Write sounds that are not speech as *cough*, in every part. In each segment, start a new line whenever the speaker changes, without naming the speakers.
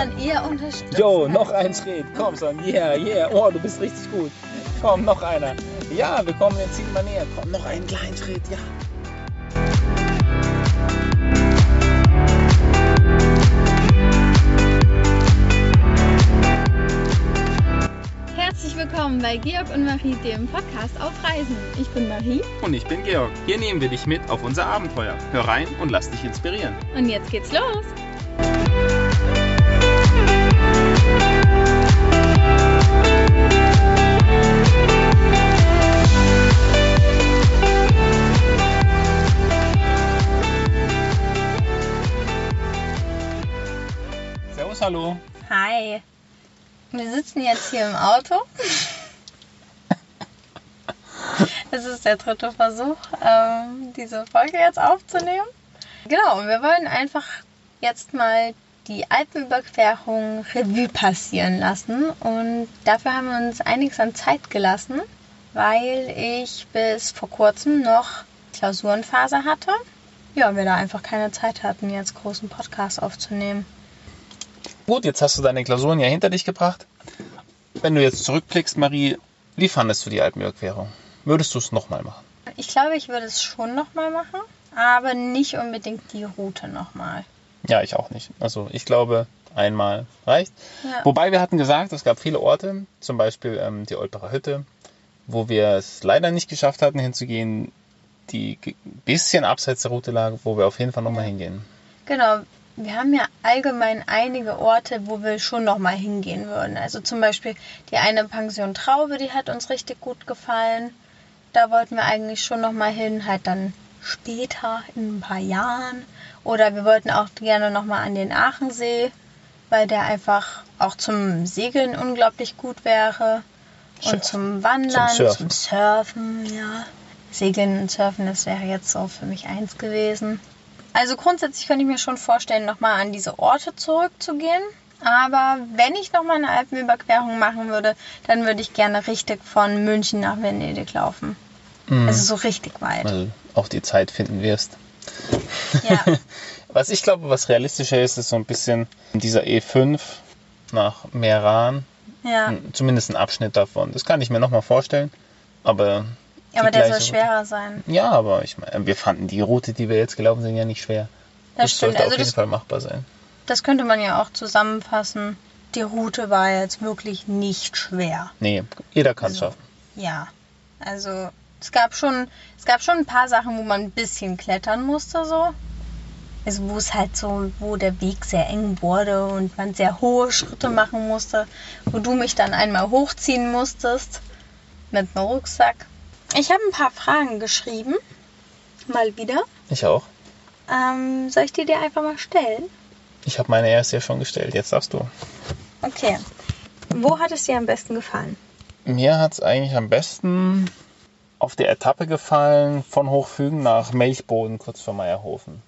Dann eher unterstützt.
Jo, noch ein Schritt. Komm, Son. Yeah, yeah. Oh, du bist richtig gut. Komm, noch einer. Ja, wir kommen dem Ziel mal näher. Komm, noch einen kleinen Schritt. Ja.
Herzlich willkommen bei Georg und Marie, dem Podcast auf Reisen. Ich bin Marie
Und ich bin Georg. Hier nehmen wir dich mit auf unser Abenteuer. Hör rein und lass dich inspirieren.
und jetzt geht's los.
Servus, hallo.
Hi. Wir sitzen jetzt hier im Auto. Es ist der dritte Versuch, ähm, diese Folge jetzt aufzunehmen. Genau, wir wollen einfach jetzt mal die Alpenüberquerung Revue passieren lassen. Und dafür haben wir uns einiges an Zeit gelassen, weil ich bis vor kurzem noch Klausurenphase hatte. Ja, wir da einfach keine Zeit hatten, jetzt großen Podcast aufzunehmen.
Gut, jetzt hast du deine Klausuren ja hinter dich gebracht. Wenn du jetzt zurückblickst, Marie, wie fandest du die Alpenüberquerung? Würdest du es nochmal machen?
Ich glaube, ich würde es schon nochmal machen, aber nicht unbedingt die Route nochmal.
Ja, ich auch nicht. Also ich glaube, einmal reicht.
Ja.
Wobei wir hatten gesagt, es gab viele Orte, zum Beispiel ähm, die Olperer Hütte, wo wir es leider nicht geschafft hatten hinzugehen, die ein bisschen abseits der Route lag, wo wir auf jeden Fall nochmal hingehen.
Genau, wir haben ja allgemein einige Orte, wo wir schon nochmal hingehen würden. Also zum Beispiel die eine Pension Traube, die hat uns richtig gut gefallen. Da wollten wir eigentlich schon nochmal hin, halt dann später, in ein paar Jahren. Oder wir wollten auch gerne nochmal an den Aachensee, weil der einfach auch zum Segeln unglaublich gut wäre.
Surfen.
Und zum Wandern,
Zum Surfen.
zum Surfen, ja. Segeln und Surfen, das wäre jetzt so für mich eins gewesen. Also grundsätzlich könnte ich mir schon vorstellen, nochmal an diese Orte zurückzugehen. Aber wenn ich nochmal eine Alpenüberquerung machen würde, dann würde ich gerne richtig von München nach Venedig laufen. Also so richtig weit.
Also auch die Zeit finden wirst.
Ja. *laughs*
Was ich glaube, was realistischer ist, ist so ein bisschen dieser E5 nach Meran.
ja.
Zumindest ein Abschnitt davon. Das kann ich mir nochmal vorstellen. Aber. Die
Aber der soll schwerer sein.
Ja, aber ich meine, wir fanden die Route, die wir jetzt gelaufen sind, ja nicht schwer.
Das stimmt.
sollte
Also
auf jeden
das,
Fall machbar sein.
das könnte man ja auch zusammenfassen. Die Route war jetzt wirklich nicht schwer.
Nee, jeder kann es
Also-
schaffen.
Ja, also es gab schon, es gab schon ein paar Sachen, wo man ein bisschen klettern musste so. Also wo es halt so, wo der Weg sehr eng wurde und man sehr hohe Schritte machen musste, wo du mich dann einmal hochziehen musstest mit einem Rucksack. Ich habe ein paar Fragen geschrieben, mal wieder.
Ich auch.
Ähm, soll ich die dir einfach mal stellen?
Ich habe meine erste ja schon gestellt. Jetzt darfst du.
Okay. Wo hat es dir am besten gefallen?
Mir hat es eigentlich am besten auf der Etappe gefallen von Hochfügen nach Melchboden kurz vor Meierhofen.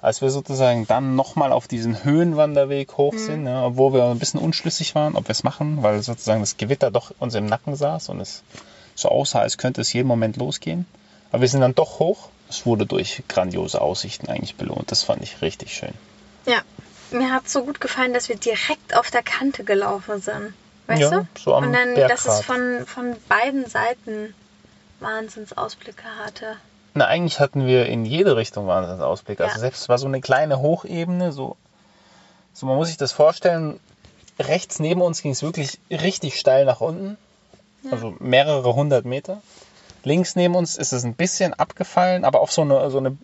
Als wir sozusagen dann nochmal auf diesen Höhenwanderweg hoch sind, ne, obwohl wir ein bisschen unschlüssig waren, ob wir es machen, weil sozusagen das Gewitter doch uns im Nacken saß und es so aussah, als könnte es jeden Moment losgehen. Aber wir sind dann doch hoch. Es wurde durch grandiose Aussichten eigentlich belohnt. Das fand ich richtig schön.
Ja, mir hat so gut gefallen, dass wir direkt auf der Kante gelaufen sind. Weißt
Ja,
du?
so am
Und dann, dass es von, von beiden Seiten Wahnsinnsausblicke hatte.
Na, eigentlich hatten wir in jede Richtung Wahnsinnsausblick. Also
Ja.
selbst es war so eine kleine Hochebene, so, so man muss sich das vorstellen, rechts neben uns ging es wirklich richtig steil nach unten, also mehrere hundert Meter. Links neben uns ist es ein bisschen abgefallen, aber auf so eine, so eine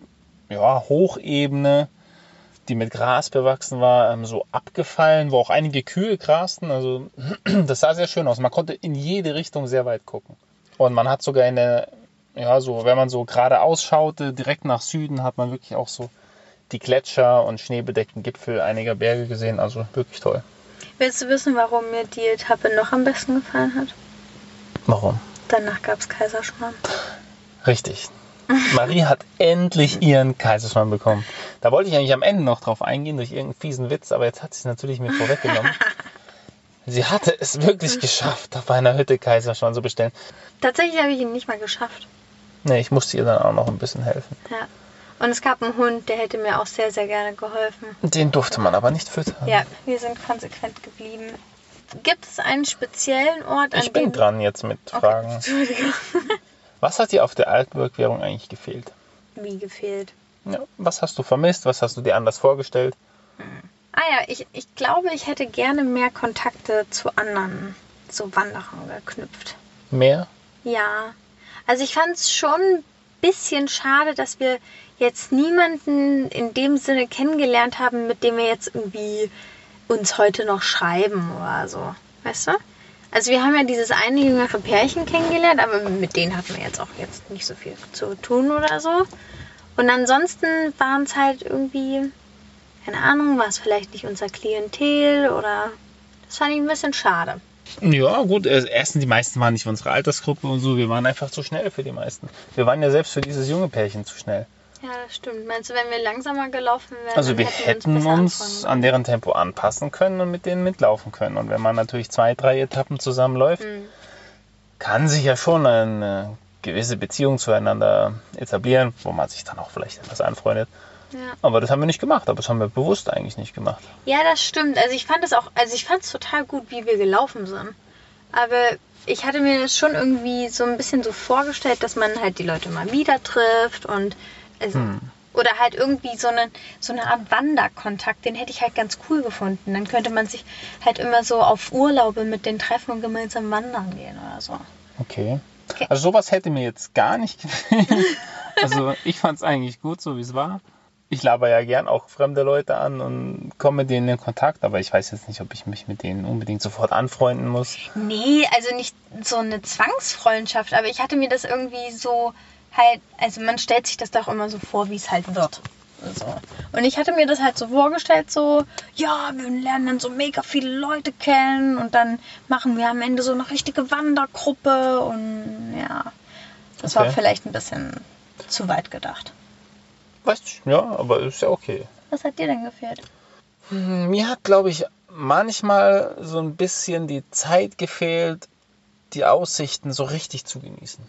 ja, Hochebene, die mit Gras bewachsen war, ähm, so abgefallen, wo auch einige Kühe grasten. Also *clears throat* das sah sehr schön aus. Man konnte in jede Richtung sehr weit gucken. Und man hat sogar in der, ja, so, wenn man so geradeaus schaute, direkt nach Süden, hat man wirklich auch so die Gletscher und schneebedeckten Gipfel einiger Berge gesehen. Also wirklich toll.
Willst du wissen, warum mir die Etappe noch am besten gefallen hat?
Warum?
Danach gab es Kaiserschmarrn.
Richtig. Marie hat endlich ihren Kaiserschmarrn bekommen. Da wollte ich eigentlich am Ende noch drauf eingehen durch irgendeinen fiesen Witz, aber jetzt hat sie es natürlich mir vorweggenommen. *laughs* Sie hatte es wirklich geschafft, auf einer Hütte Kaiserschmarrn zu bestellen.
Tatsächlich habe ich ihn nicht mal geschafft.
Nee, ich musste ihr dann auch noch ein bisschen helfen.
Ja. Und es gab einen Hund, der hätte mir auch sehr, sehr gerne geholfen.
Den durfte man aber nicht füttern.
Ja, wir sind konsequent geblieben. Gibt es einen speziellen Ort, an
Ich bin
dem...
dran jetzt mit
Okay,
Fragen.
Entschuldigung. *laughs*
Was hat dir auf der Altburg-Währung eigentlich gefehlt?
Wie gefehlt.
Ja, was hast du vermisst? Was hast du dir anders vorgestellt?
Ah ja, ich, ich glaube, ich hätte gerne mehr Kontakte zu anderen, so Wanderern geknüpft.
Mehr?
Ja, also ich fand es schon ein bisschen schade, dass wir jetzt niemanden in dem Sinne kennengelernt haben, mit dem wir jetzt irgendwie uns heute noch schreiben oder so. Weißt du? Also wir haben ja dieses eine jüngere Pärchen kennengelernt, aber mit denen hatten wir jetzt auch jetzt nicht so viel zu tun oder so. Und ansonsten waren es halt irgendwie, keine Ahnung, war es vielleicht nicht unser Klientel oder das fand ich ein bisschen schade.
Ja, gut. äh, Erstens, die meisten waren nicht unsere Altersgruppe und so. Wir waren einfach zu schnell für die meisten. Wir waren ja selbst für dieses junge Pärchen zu schnell.
Ja, das stimmt. Meinst du, wenn wir langsamer gelaufen wären?
Also wir
hätten
hätten uns
anfangen
an deren Tempo anpassen können und mit denen mitlaufen können. Und wenn man natürlich zwei, drei Etappen zusammenläuft,
Mhm.
kann sich ja schon eine gewisse Beziehung zueinander etablieren, wo man sich dann auch vielleicht etwas anfreundet.
Ja.
Aber das haben wir nicht gemacht, aber das haben wir bewusst eigentlich nicht gemacht.
ja, das stimmt. Also ich fand es auch, also ich fand es total gut, wie wir gelaufen sind. Aber ich hatte mir das schon irgendwie so ein bisschen so vorgestellt, dass man halt die Leute mal wieder trifft und also,
Hm.
oder halt irgendwie so eine, so eine Art Wanderkontakt, den hätte ich halt ganz cool gefunden. Dann könnte man sich halt immer so auf Urlaube mit den treffen und gemeinsam wandern gehen oder so.
Okay.
Okay.
Also sowas hätte mir jetzt gar nicht gefehlt. *laughs* Also ich fand es eigentlich gut, so wie es war. Ich laber ja gern auch fremde Leute an und komme mit denen in Kontakt, aber ich weiß jetzt nicht, ob ich mich mit denen unbedingt sofort anfreunden muss.
Nee, also nicht so eine Zwangsfreundschaft, aber ich hatte mir das irgendwie so halt, also man stellt sich das doch immer so vor, wie es halt wird. So. Und ich hatte mir das halt so vorgestellt, so, ja, wir lernen dann so mega viele Leute kennen und dann machen wir am Ende so eine richtige Wandergruppe und ja, das war
Okay.
vielleicht ein bisschen zu weit gedacht.
Weißt du, ja, aber ist ja okay.
Was hat dir denn gefehlt?
Hm, Mir hat, glaube ich, manchmal so ein bisschen die Zeit gefehlt, die Aussichten so richtig zu genießen.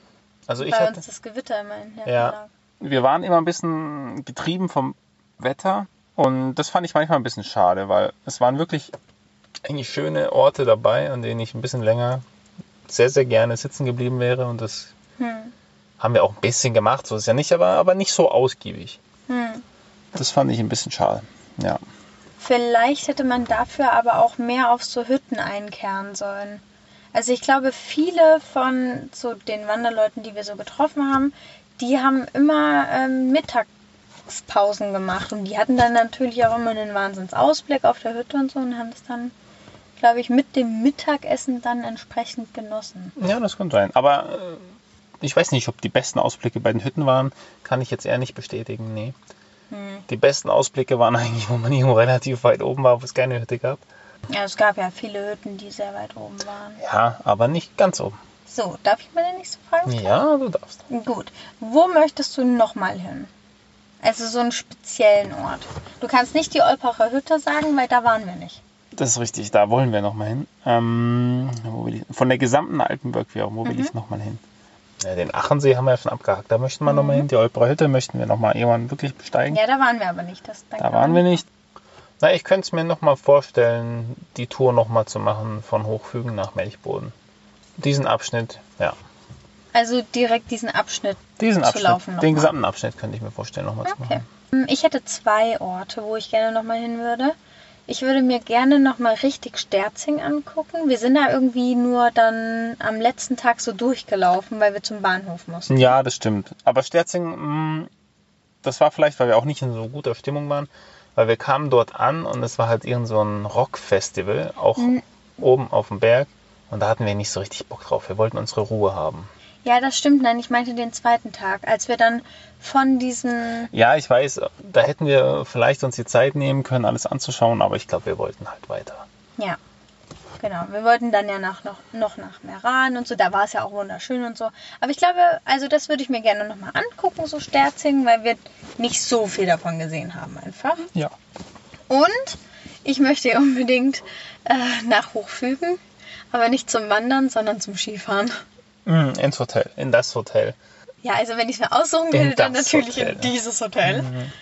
Also ich
Bei
hatte,
uns das Gewitter immer in der
Ja.
Verlag.
wir waren immer ein bisschen getrieben vom Wetter und das fand ich manchmal ein bisschen schade, weil es waren wirklich eigentlich schöne Orte dabei, an denen ich ein bisschen länger sehr, sehr gerne sitzen geblieben wäre und das
Hm.
haben wir auch ein bisschen gemacht, so ist ja nicht, aber, aber nicht so ausgiebig.
Hm.
Das fand ich ein bisschen schade. Ja.
Vielleicht hätte man dafür aber auch mehr auf so Hütten einkehren sollen. Also ich glaube, viele von so den Wanderleuten, die wir so getroffen haben, die haben immer ähm, Mittagspausen gemacht und die hatten dann natürlich auch immer einen Wahnsinnsausblick auf der Hütte und so und haben das dann, glaube ich, mit dem Mittagessen dann entsprechend genossen.
Ja, das kann sein. Aber äh, ich weiß nicht, ob die besten Ausblicke bei den Hütten waren. Kann ich jetzt eher nicht bestätigen. Nee.
Hm.
Die besten Ausblicke waren *laughs* eigentlich, wo man irgendwo relativ weit oben war, wo es keine Hütte gab.
Ja, es gab ja viele Hütten, die sehr weit oben waren.
Ja, aber nicht ganz oben.
So, darf ich die nächste Frage stellen?
Ja, du darfst.
Gut. Wo möchtest du nochmal hin? Also so einen speziellen Ort. Du kannst nicht die Olpacher Hütte sagen, weil da waren wir nicht.
Das ist richtig, da wollen wir nochmal hin. Ähm, wo will ich, von der gesamten Alpenbergwährung, wo will ich nochmal hin? Ja, den Achensee haben wir ja schon abgehakt, da möchten wir noch nochmal hin. Die Olperer Hütte möchten wir nochmal irgendwann wirklich besteigen.
Ja, da waren wir aber nicht. Das,
da waren wir nicht. Na, ich könnte es mir nochmal vorstellen, die Tour nochmal zu machen von Hochfügen nach Melchboden. Diesen Abschnitt, ja.
Also direkt diesen Abschnitt.
Diesen
Zu
Abschnitt,
laufen noch
den
mal.
gesamten Abschnitt könnte ich mir vorstellen, nochmal zu
Okay.
machen.
Hm, Ich hätte zwei Orte, wo ich gerne nochmal hin würde. Ich würde mir gerne nochmal richtig Sterzing angucken. Wir sind da irgendwie nur dann am letzten Tag so durchgelaufen, weil wir zum Bahnhof mussten.
Ja, das stimmt. Aber Sterzing, mh, das war vielleicht, weil wir auch nicht in so guter Stimmung waren, weil wir kamen dort an und es war halt irgend so ein Rockfestival, auch
Mhm.
oben auf dem Berg. Und da hatten wir nicht so richtig Bock drauf. Wir wollten unsere Ruhe haben.
Ja, das stimmt. Nein, ich meinte den zweiten Tag, als wir dann von diesen
Ja, ich weiß, da hätten wir vielleicht uns die Zeit nehmen können, alles anzuschauen, aber ich glaube, wir wollten halt weiter.
Ja, genau. Wir wollten dann ja nach, noch, noch nach Meran und so. Da war es ja auch wunderschön und so. Aber ich glaube, also das würde ich mir gerne nochmal angucken, so Sterzing, weil wir nicht so viel davon gesehen haben einfach.
Ja.
Und ich möchte unbedingt äh, nach Hochfügen, aber nicht zum Wandern, sondern zum Skifahren.
Mm, ins Hotel, in das Hotel.
Ja, also wenn ich es mir aussuchen könnte, dann natürlich
Hotel.
in dieses Hotel.
Mhm.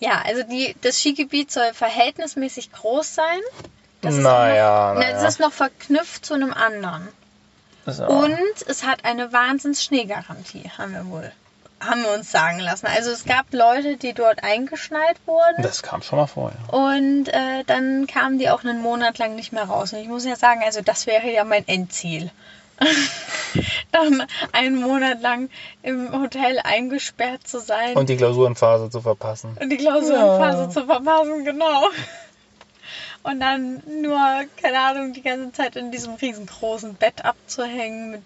Ja, also die, das Skigebiet soll verhältnismäßig groß sein. Das ist
Naja,
auch noch, na,
naja.
Es ist noch verknüpft zu einem anderen.
So.
Und es hat eine wahnsinns Schneegarantie, haben wir wohl, haben wir uns sagen lassen. Also es gab Leute, die dort eingeschneit wurden.
Das kam schon mal vor, ja.
Und äh, dann kamen die auch einen Monat lang nicht mehr raus. Und ich muss ja sagen, also das wäre ja mein Endziel. *laughs* dann einen Monat lang im Hotel eingesperrt zu sein
Und die Klausurenphase zu verpassen.
und die Klausurenphase
Ja.
zu verpassen, genau. Und dann nur, keine Ahnung, die ganze Zeit in diesem riesengroßen Bett abzuhängen mit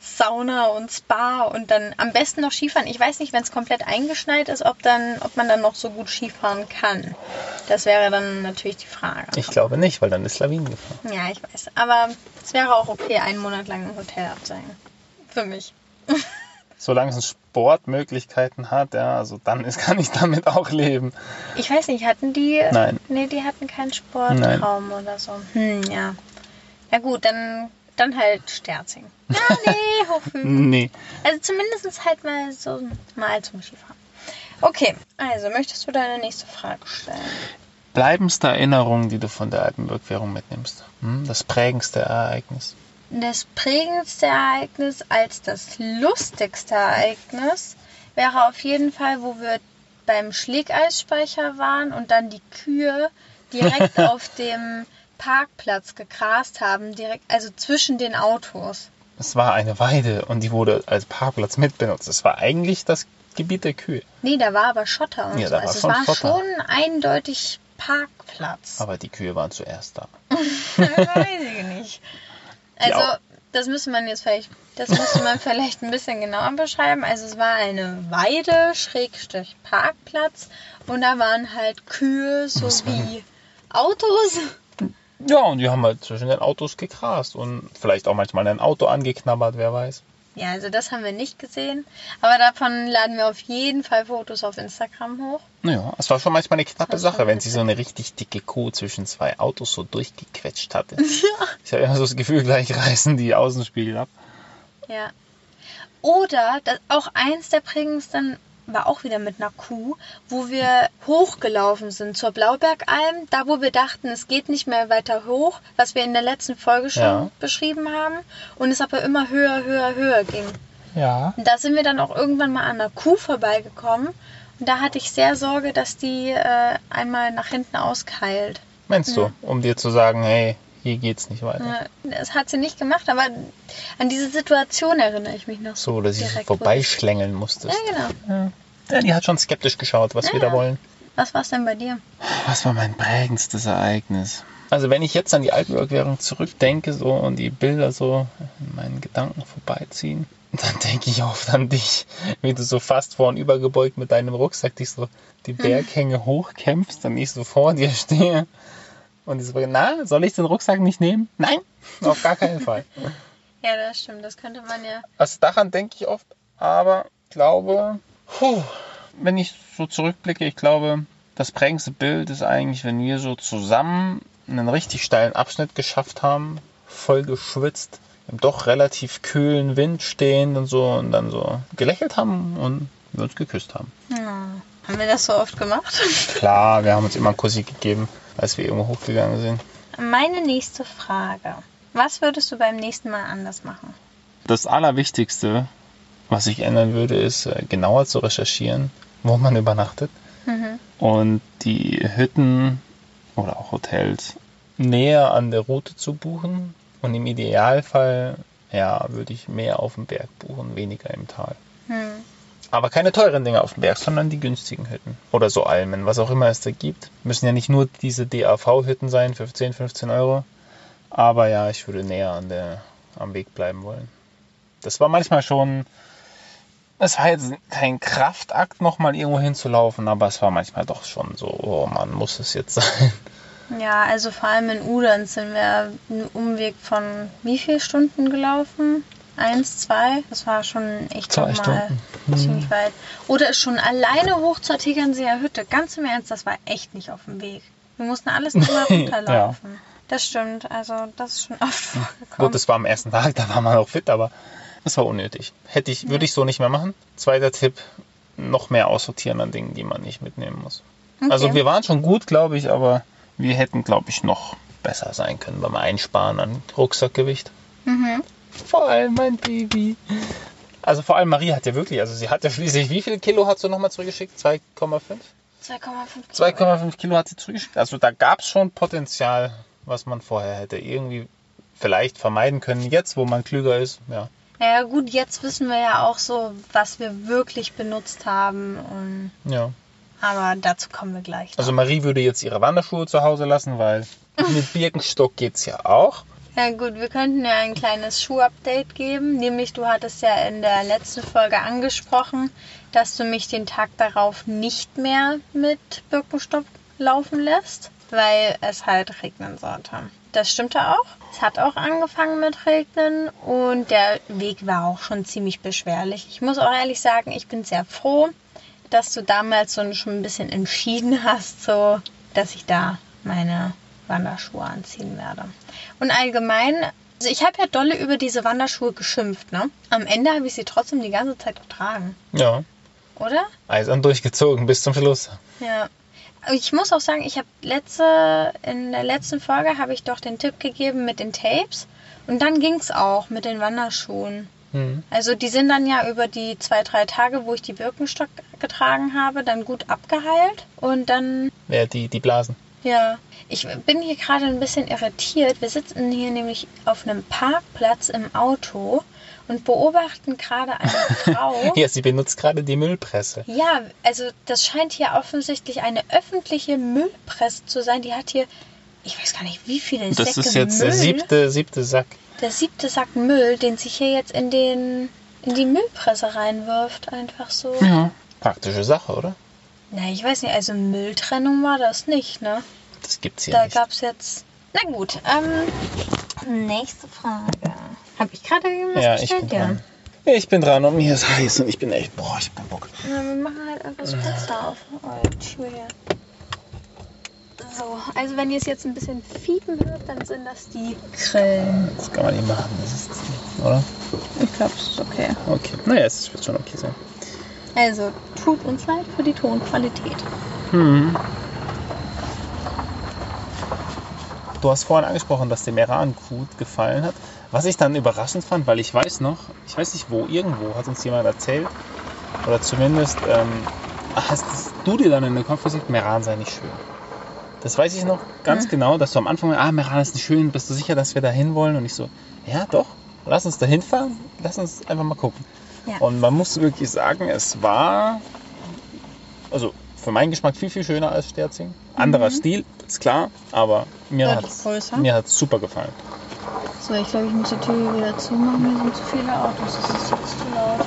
Sauna und Spa und dann am besten noch Skifahren. Ich weiß nicht, wenn es komplett eingeschneit ist, ob, dann, ob man dann noch so gut Skifahren kann. Das wäre dann natürlich die Frage.
Ich glaube nicht, weil dann ist Lawinengefahr.
ja, ich weiß. Aber es wäre auch okay, einen Monat lang im Hotel abzuhängen. Für mich. *laughs*
Solange es Sportmöglichkeiten hat, ja, also dann ist, *laughs* kann ich damit auch leben.
Ich weiß nicht, hatten die.
Nein.
Nee, die hatten keinen Sportraum oder so. Hm, ja. Ja gut, dann, dann halt Sterzing. *laughs* Ja, nee, Hochhügel.
Nee.
Also zumindest halt mal so mal zum Skifahren. Okay, also möchtest du deine nächste Frage stellen?
Bleibendste Erinnerung, die du von der Alpenbergwährung mitnimmst. Hm? Das prägendste Ereignis.
Das prägendste Ereignis als das lustigste Ereignis wäre auf jeden Fall, wo wir beim Schlägeisspeicher waren und dann die Kühe direkt *laughs* auf dem Parkplatz gegrast haben, direkt, also zwischen den Autos.
Es war eine Weide und die wurde als Parkplatz mitbenutzt. Es war eigentlich das Gebiet der Kühe.
Nee, da war aber Schotter und
Ja,
so.
da war
Also es war
Schotter.
schon eindeutig Parkplatz.
Aber die Kühe waren zuerst da. *laughs*
weiß ich nicht. Also, das müsste man jetzt vielleicht, das müsste man *laughs* vielleicht ein bisschen genauer beschreiben. Also es war eine Weide, Schrägstrich Parkplatz und da waren halt Kühe sowie Autos.
Ja, und die haben halt zwischen den Autos gegrast und vielleicht auch manchmal ein Auto angeknabbert, wer weiß.
Ja, also das haben wir nicht gesehen. Aber davon laden wir auf jeden Fall Fotos auf Instagram hoch.
Naja, es war schon manchmal eine knappe Sache, wenn sie so eine richtig dicke Kuh zwischen zwei Autos so durchgequetscht hatte. *laughs* Ich habe immer so das Gefühl, gleich reißen die Außenspiegel ab.
Ja. Oder das, auch eins der prägendsten war auch wieder mit einer Kuh, wo wir hochgelaufen sind zur Blaubergalm, da wo wir dachten, es geht nicht mehr weiter hoch, was wir in der letzten Folge schon
Ja.
beschrieben haben, und es aber immer höher, höher, höher ging.
Ja.
Und da sind wir dann auch irgendwann mal an einer Kuh vorbeigekommen und da hatte ich sehr Sorge, dass die äh, einmal nach hinten auskeilt.
Meinst du, um dir zu sagen, hey, hier geht's nicht weiter.
Das hat sie nicht gemacht, aber an diese Situation erinnere ich mich noch.
So, dass ich so
direkt, wo
vorbeischlängeln musstest.
Ja, genau.
Ja, die hat schon skeptisch geschaut, was wir da
Ja.
wollen.
Was war's denn bei dir?
Was war mein prägendstes Ereignis? Also wenn ich jetzt an die Alpenbergwährung zurückdenke so und die Bilder so in meinen Gedanken vorbeiziehen, *laughs* dann denke ich oft an dich, wie du so fast vornüber gebeugt mit deinem Rucksack dich so die Berghänge hochkämpfst und ich so vor dir stehe und die so, na, soll ich den Rucksack nicht nehmen? Nein, *laughs* auf gar keinen Fall.
Ja, das stimmt. Das könnte man ja.
Also daran denke ich oft, aber ich glaube, puh, wenn ich so zurückblicke, ich glaube, das prägendste Bild ist eigentlich, wenn wir so zusammen einen richtig steilen Abschnitt geschafft haben, voll geschwitzt, im doch relativ kühlen Wind stehend und so und dann so gelächelt haben und wir uns geküsst haben.
Ja. Haben wir das so oft gemacht?
Klar, wir haben uns immer einen Kussi gegeben, als wir irgendwo hochgegangen sind.
Meine nächste Frage. Was würdest du beim nächsten Mal anders machen?
Das Allerwichtigste, was ich ändern würde, ist äh, genauer zu recherchieren, wo man übernachtet.
Mhm.
und die Hütten oder auch Hotels näher an der Route zu buchen und im Idealfall ja, würde ich mehr auf dem Berg buchen, weniger im Tal. Aber keine teuren Dinge auf dem Berg, sondern die günstigen Hütten. Oder so Almen, was auch immer es da gibt. Müssen ja nicht nur diese DAV-Hütten sein für 10, 15 Euro. Aber ja, ich würde näher an der, am Weg bleiben wollen. Das war manchmal schon. Es war jetzt kein Kraftakt, nochmal irgendwo hinzulaufen, aber es war manchmal doch schon so, oh man, muss es jetzt *laughs* sein.
Ja, also vor allem in Udern sind wir einen Umweg von wie viel Stunden gelaufen? Eins, zwei? Das war schon echt
Zwei
mal.
Mhm.
ziemlich weit. Oder ist schon alleine hoch zur Tegernseer Hütte. Ganz im Ernst, das war echt nicht auf dem Weg. Wir mussten alles immer *laughs* runterlaufen. Das stimmt, also das ist schon oft *laughs* vorgekommen.
Gut, das war am ersten Tag, da war man auch fit, aber Das war unnötig. Hätte ich, würde ich so nicht mehr machen. Zweiter Tipp, noch mehr aussortieren an Dingen, die man nicht mitnehmen muss.
Okay.
Also wir waren schon gut, glaube ich, aber wir hätten, glaube ich, noch besser sein können beim Einsparen an Rucksackgewicht.
Mhm.
Vor allem mein Baby. Also vor allem Marie hat ja wirklich, also sie hat ja schließlich, wie viel Kilo hat sie nochmal zurückgeschickt? 2,5?
2,5
2,5 Kilo hat sie zurückgeschickt. Also da gab es schon Potenzial, was man vorher hätte irgendwie vielleicht vermeiden können. Jetzt, wo man klüger ist, ja.
Naja gut, jetzt wissen wir ja auch so, was wir wirklich benutzt haben. Und,
ja.
aber dazu kommen wir gleich. Noch.
Also Marie würde jetzt ihre Wanderschuhe zu Hause lassen, weil *laughs* mit Birkenstock geht's ja auch.
Ja gut, wir könnten ja ein kleines Schuh-Update geben. Nämlich, du hattest ja in der letzten Folge angesprochen, dass du mich den Tag darauf nicht mehr mit Birkenstock laufen lässt, weil es halt regnen sollte. Das stimmte auch. Es hat auch angefangen mit Regnen und der Weg war auch schon ziemlich beschwerlich. Ich muss auch ehrlich sagen, ich bin sehr froh, dass du damals so schon ein bisschen entschieden hast, so dass ich da meine Wanderschuhe anziehen werde. Und allgemein, also ich habe ja dolle über diese Wanderschuhe geschimpft, ne? Am Ende habe ich sie trotzdem die ganze Zeit getragen,
Ja.
oder?
Eisern durchgezogen bis zum Schluss.
Ja. Ich muss auch sagen, ich habe letzte, in der letzten Folge habe ich doch den Tipp gegeben mit den Tapes. Und dann ging es auch mit den Wanderschuhen.
Hm.
Also die sind dann ja über die zwei, drei Tage, wo ich die Birkenstock getragen habe, dann gut abgeheilt. Und dann
Ja, die, die Blasen.
Ja, ich bin hier gerade ein bisschen irritiert. Wir sitzen hier nämlich auf einem Parkplatz im Auto und beobachten gerade eine *laughs* Frau.
Ja, sie benutzt gerade die Müllpresse.
Ja, also das scheint hier offensichtlich eine öffentliche Müllpresse zu sein. Die hat hier, ich weiß gar nicht, wie viele
Das
Säcke
ist jetzt
Müll.
der siebte, siebte Sack.
der siebte Sack Müll, den sie hier jetzt in den in die Müllpresse reinwirft, einfach so.
Ja. Praktische Sache, oder?
Na, ich weiß nicht, also Mülltrennung war das nicht, ne?
Das gibt's hier
Da
nicht.
gab's jetzt. Na gut, ähm. Nächste Frage. Habe ich gerade irgendwas
Ja, ich bin
bestellt?
dran. Ich bin dran und mir ist heiß und ich bin echt, boah, ich hab keinen Bock.
Ja, wir machen halt einfach das Fenster auf. Oh, Schuhe hier. So, also wenn ihr es jetzt ein bisschen fiepen hört, dann sind das die Grillen.
Das kann man nicht machen, das ist, oder?
Ich glaube, es ist okay.
Okay. Naja, es wird schon okay sein.
Also, tut uns leid für die Tonqualität.
Hm. Du hast vorhin angesprochen, dass dir Meran gut gefallen hat. Was ich dann überraschend fand, weil ich weiß noch, ich weiß nicht wo, irgendwo hat uns jemand erzählt, oder zumindest ähm, hast du dir dann in den Kopf gesagt, Meran sei nicht schön. Das weiß ich noch ganz
Hm.
genau, dass du am Anfang, ah, Meran ist nicht schön, bist du sicher, dass wir da hinwollen? Und ich so, ja, doch, lass uns da hinfahren, lass uns einfach mal gucken.
Ja.
Und man muss wirklich sagen, es war, also für meinen Geschmack viel, viel schöner als Sterzing. Anderer Stil, ist klar, aber mir hat es super gefallen.
So, ich glaube, ich muss die Tür hier wieder zumachen. Hier sind zu viele Autos. Das ist jetzt zu laut.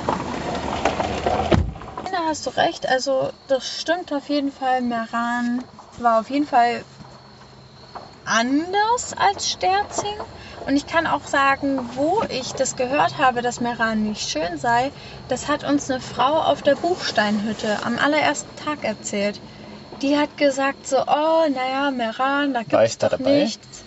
Da hast du recht. Also, das stimmt auf jeden Fall. Meran war auf jeden Fall anders als Sterzing. Und ich kann auch sagen, wo ich das gehört habe, dass Meran nicht schön sei, das hat uns eine Frau auf der Buchsteinhütte am allerersten Tag erzählt. Die hat gesagt so, oh, naja, Meran, da gibt's
da
doch
dabei?
nichts.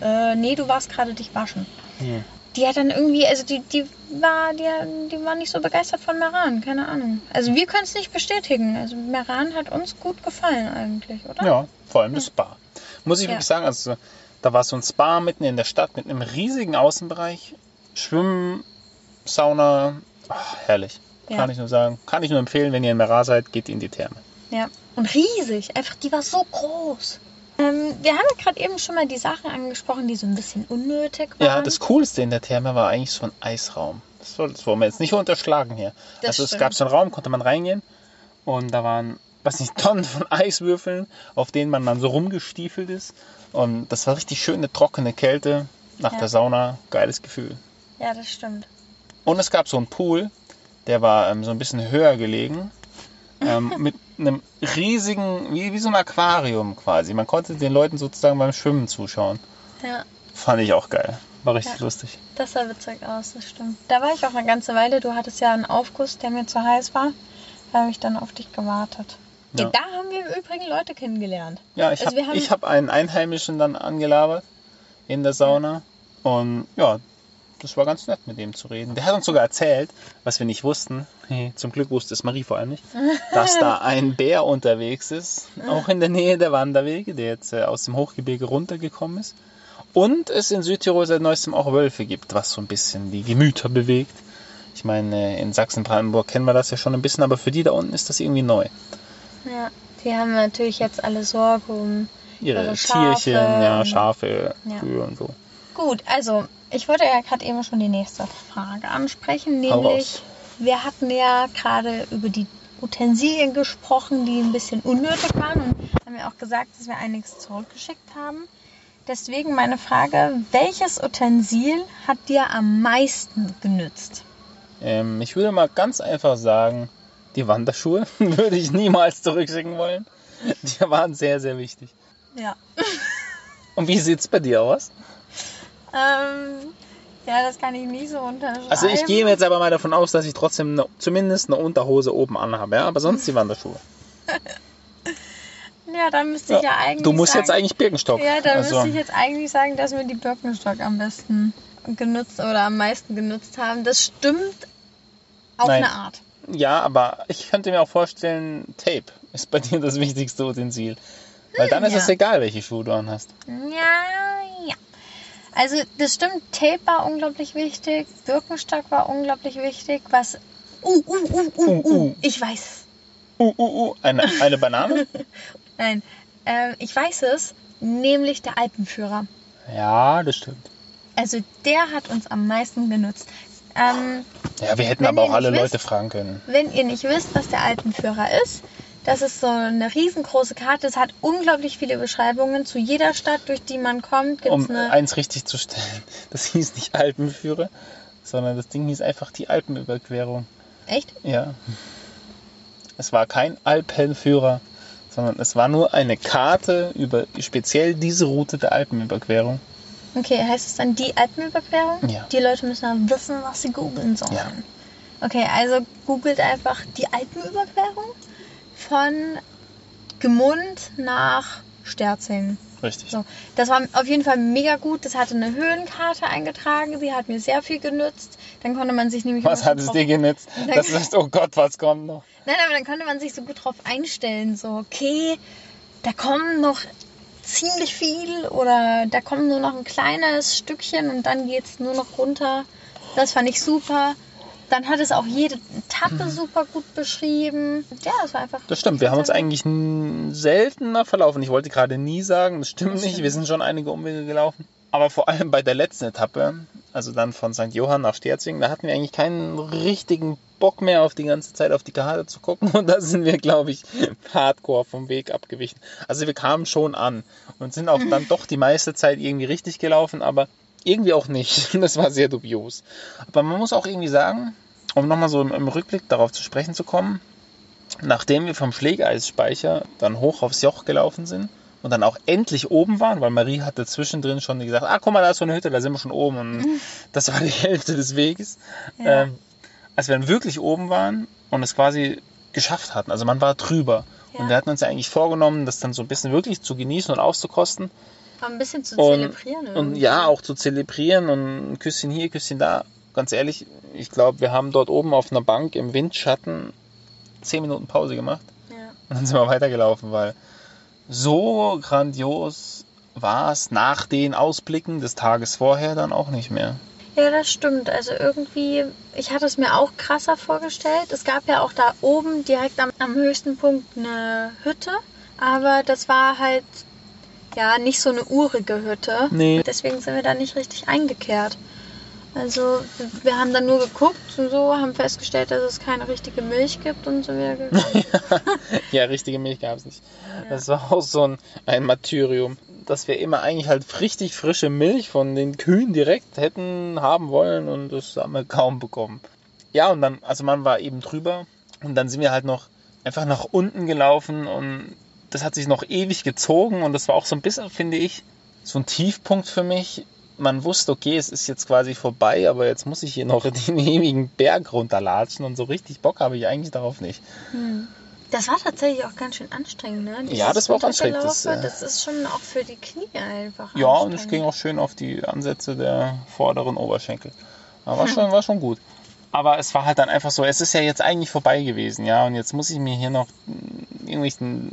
Äh, nee, du warst gerade dich waschen.
Hm.
Die hat dann irgendwie, also die, die war, die, die war nicht so begeistert von Meran, keine Ahnung. Also wir können es nicht bestätigen. Also Meran hat uns gut gefallen eigentlich, oder?
Ja, vor allem das Spa. Muss ich
Ja.
wirklich sagen, also da war so ein Spa mitten in der Stadt mit einem riesigen Außenbereich. Schwimmen, Sauna, ach, herrlich.
Ja.
Kann ich nur sagen. Kann ich nur empfehlen, wenn ihr in Meran seid, geht in die Therme.
Ja. Und riesig. Einfach, die war so groß. Ähm, wir haben ja gerade eben schon mal die Sachen angesprochen, die so ein bisschen unnötig waren.
Ja, das Coolste in der Therme war eigentlich so ein Eisraum. Das, soll, das wollen wir jetzt nicht unterschlagen hier.
Das
also es
stimmt.
gab so einen Raum, konnte man reingehen und da waren, was nicht, Tonnen von Eiswürfeln, auf denen man dann so rumgestiefelt ist. Und das war richtig schöne, trockene Kälte nach
Ja.
der Sauna. Geiles Gefühl.
Ja, das stimmt.
Und es gab so einen Pool, der war ähm, so ein bisschen höher gelegen. Ähm, *laughs* mit einem riesigen, wie, wie so ein Aquarium quasi. Man konnte den Leuten sozusagen beim Schwimmen zuschauen.
Ja,
Fand ich auch geil. War richtig
Ja.
lustig.
das sah witzig aus, das stimmt. Da war ich auch eine ganze Weile. Du hattest ja einen Aufguss, der mir zu heiß war. Da habe ich dann auf dich gewartet. Ja. Da haben wir im Übrigen Leute kennengelernt.
Ja, ich
Also
habe
haben-
hab einen Einheimischen dann angelabert in der Sauna. Und ja, das war ganz nett, mit dem zu reden. Der hat uns sogar erzählt, was wir nicht wussten, zum Glück wusste es Marie vor allem nicht, *laughs* dass da ein Bär unterwegs ist, auch in der Nähe der Wanderwege, der jetzt äh, aus dem Hochgebirge runtergekommen ist. Und es in Südtirol seit neuestem auch Wölfe gibt, was so ein bisschen die Gemüter bewegt. Ich meine, in Sachsen-Brandenburg kennen wir das ja schon ein bisschen, aber für die da unten ist das irgendwie neu.
Ja, die haben natürlich jetzt alle Sorge um
Ihre
ihre Schafe.
Tierchen, ja, Schafe,
Ja.
Kühe und so.
Gut, also ich wollte ja gerade eben schon die nächste Frage ansprechen, nämlich wir hatten ja gerade über die Utensilien gesprochen, die ein bisschen unnötig waren und haben ja auch gesagt, dass wir einiges zurückgeschickt haben. Deswegen meine Frage, welches Utensil hat dir am meisten genützt?
Ähm, ich würde mal ganz einfach sagen, die Wanderschuhe *laughs* würde ich niemals zurückschicken wollen. Die waren sehr, sehr wichtig.
Ja. *laughs*
Und wie sieht es bei dir aus?
Ähm, ja, das kann ich nie so unterschreiben.
Also ich gehe jetzt aber mal davon aus, dass ich trotzdem eine, zumindest eine Unterhose oben anhabe, ja? aber sonst die Wanderschuhe. *laughs*
Ja, dann müsste ich ja, eigentlich
du musst
sagen,
jetzt eigentlich Birkenstock.
Ja, dann
also,
müsste ich jetzt eigentlich sagen, dass wir die Birkenstock am besten genutzt oder am meisten genutzt haben. Das stimmt auf
Nein.
eine Art.
Ja, aber ich könnte mir auch vorstellen, Tape ist bei dir das wichtigste Utensil. Weil dann ist
ja.
es egal, welche Schuhe du anhast.
Ja, ja. Also das stimmt, Tape war unglaublich wichtig, Birkenstock war unglaublich wichtig, was... Uh, uh, uh, uh,
Uh,
uh,
uh.
ich weiß es.
Uh, uh, uh, eine, eine Banane? *laughs*
Nein, äh, ich weiß es, nämlich der Alpenführer.
ja, das stimmt.
Also der hat uns am meisten genutzt. Ähm,
Ja, wir hätten aber auch alle
nicht
Leute
wisst-
fragen können.
Wenn ihr nicht wisst, was der Alpenführer ist, das ist so eine riesengroße Karte. Es hat unglaublich viele Beschreibungen. Zu jeder Stadt, durch die man kommt, gibt es
Um
eine.
eins richtig zu stellen, *laughs* das hieß nicht Alpenführer, sondern das Ding hieß einfach die Alpenüberquerung.
Echt?
Ja. Es war kein Alpenführer, sondern es war nur eine Karte über speziell diese Route der Alpenüberquerung.
Okay, heißt es dann die Alpenüberquerung?
Ja.
Die Leute müssen dann wissen, was sie googeln sollen.
Ja.
Okay, also googelt einfach die Alpenüberquerung von Gemund nach Sterzing.
Richtig.
So, das war auf jeden Fall mega gut. Das hatte eine Höhenkarte eingetragen. Sie hat mir sehr viel genützt. Dann konnte man sich nämlich
Was hat es dir genützt? *laughs* Das ist, oh Gott, was kommt noch?
Nein, aber dann konnte man sich so gut drauf einstellen. So, okay, da kommen noch ziemlich viel oder da kommt nur noch ein kleines Stückchen und dann geht es nur noch runter. Das fand ich super. Dann hat es auch jede Etappe super gut beschrieben. Ja, das war einfach.
Das stimmt, wir haben uns eigentlich seltener verlaufen. Ich wollte gerade nie sagen, das stimmt
Das
nicht.
stimmt.
Wir sind schon einige Umwege gelaufen. Aber vor allem bei der letzten Etappe, also dann von St. Johann nach Sterzing, da hatten wir eigentlich keinen richtigen Bock mehr auf die ganze Zeit auf die Karte zu gucken. *laughs* Und da sind wir, glaube ich, hardcore vom Weg abgewichen. Also wir kamen schon an und sind auch dann doch die meiste Zeit irgendwie richtig gelaufen, aber irgendwie auch nicht. *laughs* Das war sehr dubios. Aber man muss auch irgendwie sagen, um nochmal so im, im Rückblick darauf zu sprechen zu kommen, nachdem wir vom Schlägereisspeicher dann hoch aufs Joch gelaufen sind und dann auch endlich oben waren, weil Marie hatte zwischendrin schon gesagt, ah, guck mal, da ist so eine Hütte, da sind wir schon oben und das war die *laughs* Hälfte des Weges.
Ja.
Ähm, als wir dann wirklich oben waren und es quasi geschafft hatten, also man war drüber
Ja.
und wir hatten uns ja eigentlich vorgenommen, das dann so ein bisschen wirklich zu genießen und auszukosten
ein bisschen zu
und,
zelebrieren.
und
irgendwie.
ja, auch zu zelebrieren und ein Küsschen hier, Küsschen da. Ganz ehrlich, ich glaube, wir haben dort oben auf einer Bank im Windschatten 10 Minuten Pause gemacht
Ja.
und dann sind wir weitergelaufen, weil so grandios war es nach den Ausblicken des Tages vorher dann auch nicht mehr.
Ja, das stimmt. Also irgendwie, ich hatte es mir auch krasser vorgestellt. Es gab ja auch da oben direkt am, am höchsten Punkt eine Hütte, aber das war halt ja nicht so eine urige Hütte.
Nee.
Deswegen sind wir da nicht richtig eingekehrt. Also wir haben dann nur geguckt und so, haben festgestellt, dass es keine richtige Milch gibt und sind wieder *laughs* gegangen.
ja, richtige Milch gab es nicht. Das war auch so ein, ein Martyrium, dass wir immer eigentlich halt richtig frische Milch von den Kühen direkt hätten haben wollen und das haben wir kaum bekommen. Ja, und dann, also man war eben drüber und dann sind wir halt noch einfach nach unten gelaufen und das hat sich noch ewig gezogen und das war auch so ein bisschen, finde ich, so ein Tiefpunkt für mich. Man wusste, okay, es ist jetzt quasi vorbei, aber jetzt muss ich hier noch *laughs* den ewigen Berg runterlatschen und so richtig Bock habe ich eigentlich darauf nicht.
Hm. Das war tatsächlich auch ganz schön anstrengend, ne?
Ja, das war auch anstrengend, das, äh,
Das, ist schon auch für die Knie einfach
Ja, und es ging auch schön auf die Ansätze der vorderen Oberschenkel. War schon, war schon gut. Aber es war halt dann einfach so, es ist ja jetzt eigentlich vorbei gewesen, ja. Und jetzt muss ich mir hier noch irgendwelchen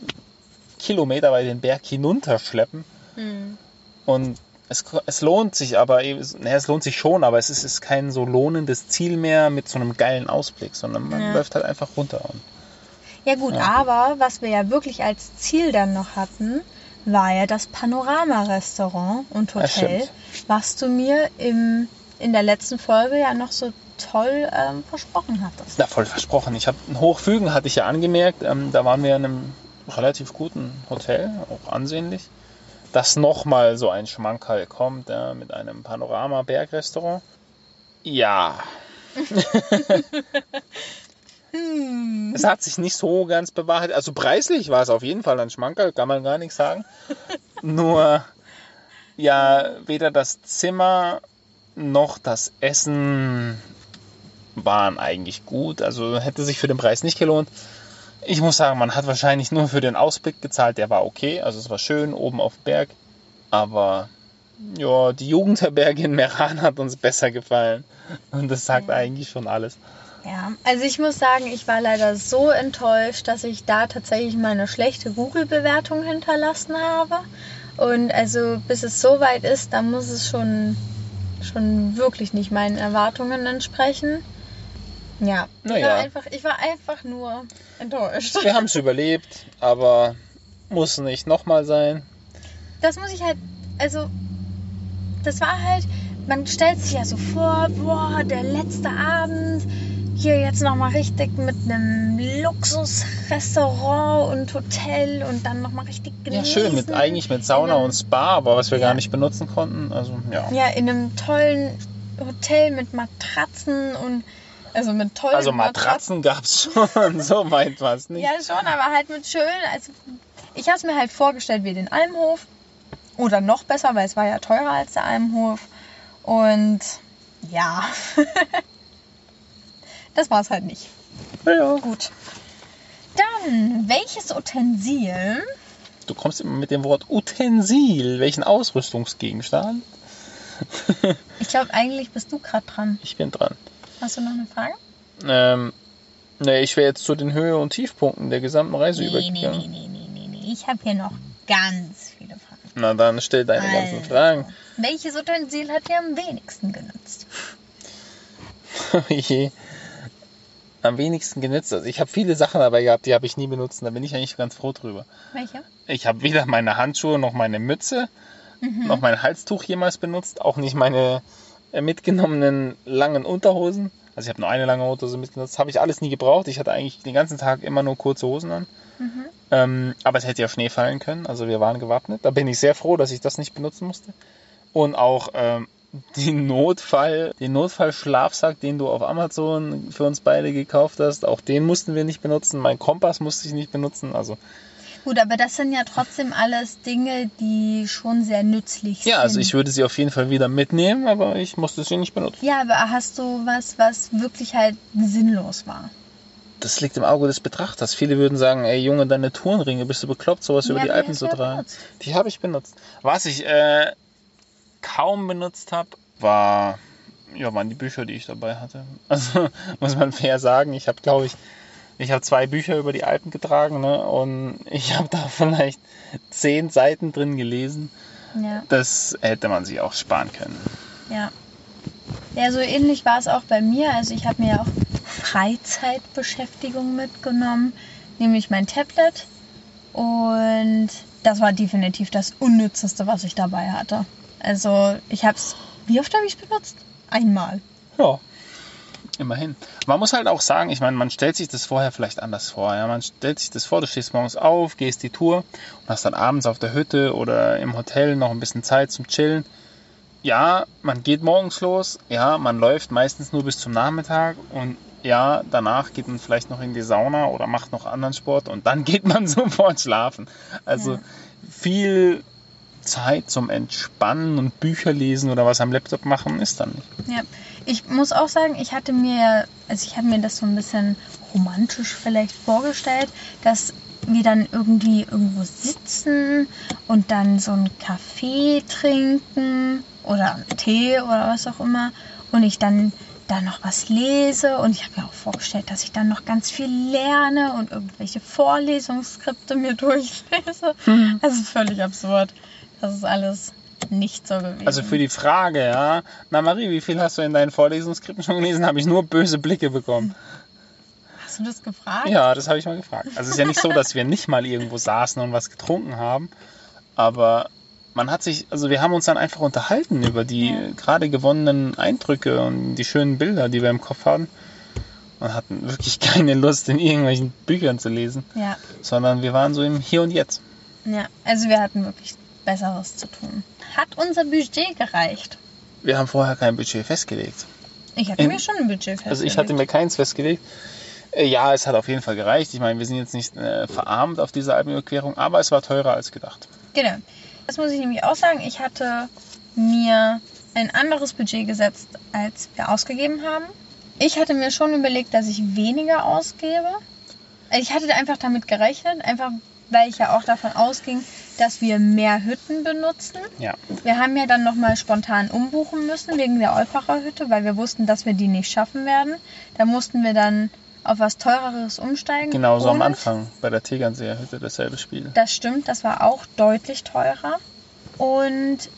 Kilometer bei den Berg hinunterschleppen.
Hm.
Und es, es lohnt sich aber, eben- naja, es lohnt sich schon, aber es ist, ist kein so lohnendes Ziel mehr mit so einem geilen Ausblick, sondern man
Ja.
läuft halt einfach runter. Und
Ja gut,
Ja.
aber was wir ja wirklich als Ziel dann noch hatten, war ja das Panorama-Restaurant und Hotel, was du mir im, in der letzten Folge ja noch so toll ähm, versprochen hattest.
ja, voll versprochen. Ich habe ein Hochfügen, hatte ich ja angemerkt. Ähm, da waren wir in einem relativ guten Hotel, auch ansehnlich. Dass nochmal so ein Schmankerl kommt ja, mit einem Panorama-Bergrestaurant. Ja, *laughs* *laughs*
Hm.
es hat sich nicht so ganz bewahrheitet. Also preislich war es auf jeden Fall ein Schmankerl, kann man gar nichts sagen. *laughs* Nur, ja, weder das Zimmer noch das Essen waren eigentlich gut. Also hätte sich für den Preis nicht gelohnt. Ich muss sagen, man hat wahrscheinlich nur für den Ausblick gezahlt. Der war okay. Also es war schön oben auf dem Berg. Aber ja, die Jugendherberge in Meran hat uns besser gefallen. Und das sagt eigentlich schon alles.
Ja, also ich muss sagen, ich war leider so enttäuscht, dass ich da tatsächlich mal eine schlechte Google-Bewertung hinterlassen habe. Und also bis es so weit ist, dann muss es schon, schon wirklich nicht meinen Erwartungen entsprechen. Ja, ich,
Naja.
war einfach, ich war einfach nur enttäuscht.
Wir haben es *laughs* überlebt, aber muss nicht nochmal sein.
Das muss ich halt, also das war halt, man stellt sich ja so vor, boah, der letzte Abend, hier jetzt nochmal richtig mit einem Luxusrestaurant und Hotel und dann nochmal richtig
Ja,
genießen.
schön, mit, eigentlich mit Sauna
In einem-
und Spa, aber was wir
Ja.
gar nicht benutzen konnten. Also, ja.
Ja, in einem tollen Hotel mit Matratzen und, also mit tollen
Also Matratzen gab es schon, *laughs* so weit war es nicht.
Ja, schon, aber halt mit schön. Also, ich habe es mir halt vorgestellt wie den Almhof. Oder noch besser, weil es war ja teurer als der Almhof. Und ja, *laughs* das war es halt nicht.
Ja.
Gut. Dann, welches Utensil?
Du kommst immer mit dem Wort Utensil. Welchen Ausrüstungsgegenstand? *laughs*
Ich glaube, eigentlich bist du gerade dran.
Ich bin dran.
Hast du noch eine Frage?
Ähm, ne, ich wäre jetzt zu den Höhe- und Tiefpunkten der gesamten Reise
Nee, nee,
übergegangen.
nee, nee, nee, nee, nee. Ich habe hier noch ganz viele Fragen.
Na dann stell deine ganzen
Also,
Fragen.
Welches Utensil hat dir am wenigsten genutzt? *laughs*
Je. Am wenigsten genutzt. Also ich habe viele Sachen dabei gehabt, die habe ich nie benutzt. Da bin ich eigentlich ganz froh drüber.
Welche?
Ich habe weder meine Handschuhe noch meine Mütze
Mhm.
noch mein Halstuch jemals benutzt. Auch nicht meine äh, mitgenommenen langen Unterhosen. Also ich habe nur eine lange Unterhose mitgenutzt. Habe ich alles nie gebraucht. Ich hatte eigentlich den ganzen Tag immer nur kurze Hosen an.
Mhm.
Ähm, aber es hätte ja Schnee fallen können. Also wir waren gewappnet. Da bin ich sehr froh, dass ich das nicht benutzen musste. Und auch ähm, den Notfall, den Notfallschlafsack, den du auf Amazon für uns beide gekauft hast, auch den mussten wir nicht benutzen. Mein Kompass musste ich nicht benutzen. Also
Gut, aber das sind ja trotzdem alles Dinge, die schon sehr nützlich sind.
ja, also ich würde sie auf jeden Fall wieder mitnehmen, aber ich musste sie nicht benutzen.
Ja, aber hast du was, was wirklich halt sinnlos war?
Das liegt im Auge des Betrachters. Viele würden sagen, ey Junge, deine Turnringe, bist du bekloppt, sowas über
Ja,
die Alpen zu tragen.
benutzt.
Die habe ich benutzt. Was ich äh, kaum benutzt habe, war, ja, waren die Bücher, die ich dabei hatte. *laughs* Also muss man fair sagen, ich habe, glaube ich, ich habe zwei Bücher über die Alpen getragen ne? und ich habe da *laughs* vielleicht zehn Seiten drin gelesen.
Ja,
Das hätte man sich auch sparen können.
ja. Ja, so ähnlich war es auch bei mir. Also ich habe mir ja auch Freizeitbeschäftigung mitgenommen, nämlich mein Tablet. Und das war definitiv das Unnützeste, was ich dabei hatte. Also ich habe es, wie oft habe ich es benutzt? Einmal.
Ja, immerhin. Man muss halt auch sagen, ich meine, man stellt sich das vorher vielleicht anders vor. Ja? Man stellt sich das vor, du stehst morgens auf, gehst die Tour und hast dann abends auf der Hütte oder im Hotel noch ein bisschen Zeit zum Chillen. Ja, man geht morgens los, ja, man läuft meistens nur bis zum Nachmittag und ja, danach geht man vielleicht noch in die Sauna oder macht noch anderen Sport und dann *laughs* geht man sofort schlafen. Also
Ja.
viel Zeit zum Entspannen und Bücher lesen oder was am Laptop machen ist dann nicht.
Ja, ich muss auch sagen, ich hatte mir, also ich habe mir das so ein bisschen romantisch vielleicht vorgestellt, dass wir dann irgendwie irgendwo sitzen und dann so einen Kaffee trinken oder einen Tee oder was auch immer und ich dann da noch was lese und ich habe mir auch vorgestellt, dass ich dann noch ganz viel lerne und irgendwelche Vorlesungsskripte mir *laughs* durchlese.
Mhm.
Das ist völlig absurd. Das ist alles nicht so gewesen.
Also für die Frage, ja, na Marie, wie viel hast du in deinen Vorlesungsskripten schon gelesen, habe ich nur böse Blicke bekommen.
Hast du das gefragt?
Ja, das habe ich mal gefragt. Also es ist ja nicht so, dass wir nicht mal irgendwo saßen und was getrunken haben, aber man hat sich, also wir haben uns dann einfach unterhalten über die
Ja.
gerade gewonnenen Eindrücke und die schönen Bilder, die wir im Kopf hatten und hatten wirklich keine Lust, in irgendwelchen Büchern zu lesen,
Ja,
sondern wir waren so im Hier und Jetzt.
ja. Also wir hatten wirklich Besseres zu tun. Hat unser Budget gereicht?
Wir haben vorher kein Budget festgelegt.
Ich hatte
Ähm,
mir schon ein Budget festgelegt.
Also ich hatte mir keins festgelegt. Äh, Ja, es hat auf jeden Fall gereicht. Ich meine, wir sind jetzt nicht äh, verarmt auf dieser Alpenüberquerung, aber es war teurer als gedacht.
Genau. Das muss ich nämlich auch sagen. Ich hatte mir ein anderes Budget gesetzt, als wir ausgegeben haben. Ich hatte mir schon überlegt, dass ich weniger ausgebe. Ich hatte einfach damit gerechnet, einfach weil ich ja auch davon ausging, dass wir mehr Hütten benutzen.
Ja.
Wir haben ja dann nochmal spontan umbuchen müssen wegen der Olpacher Hütte, weil wir wussten, dass wir die nicht schaffen werden. Da mussten wir dann auf was teureres umsteigen.
Genauso am Anfang bei der Tegernseer Hütte dasselbe Spiel.
Das stimmt, das war auch deutlich teurer. Und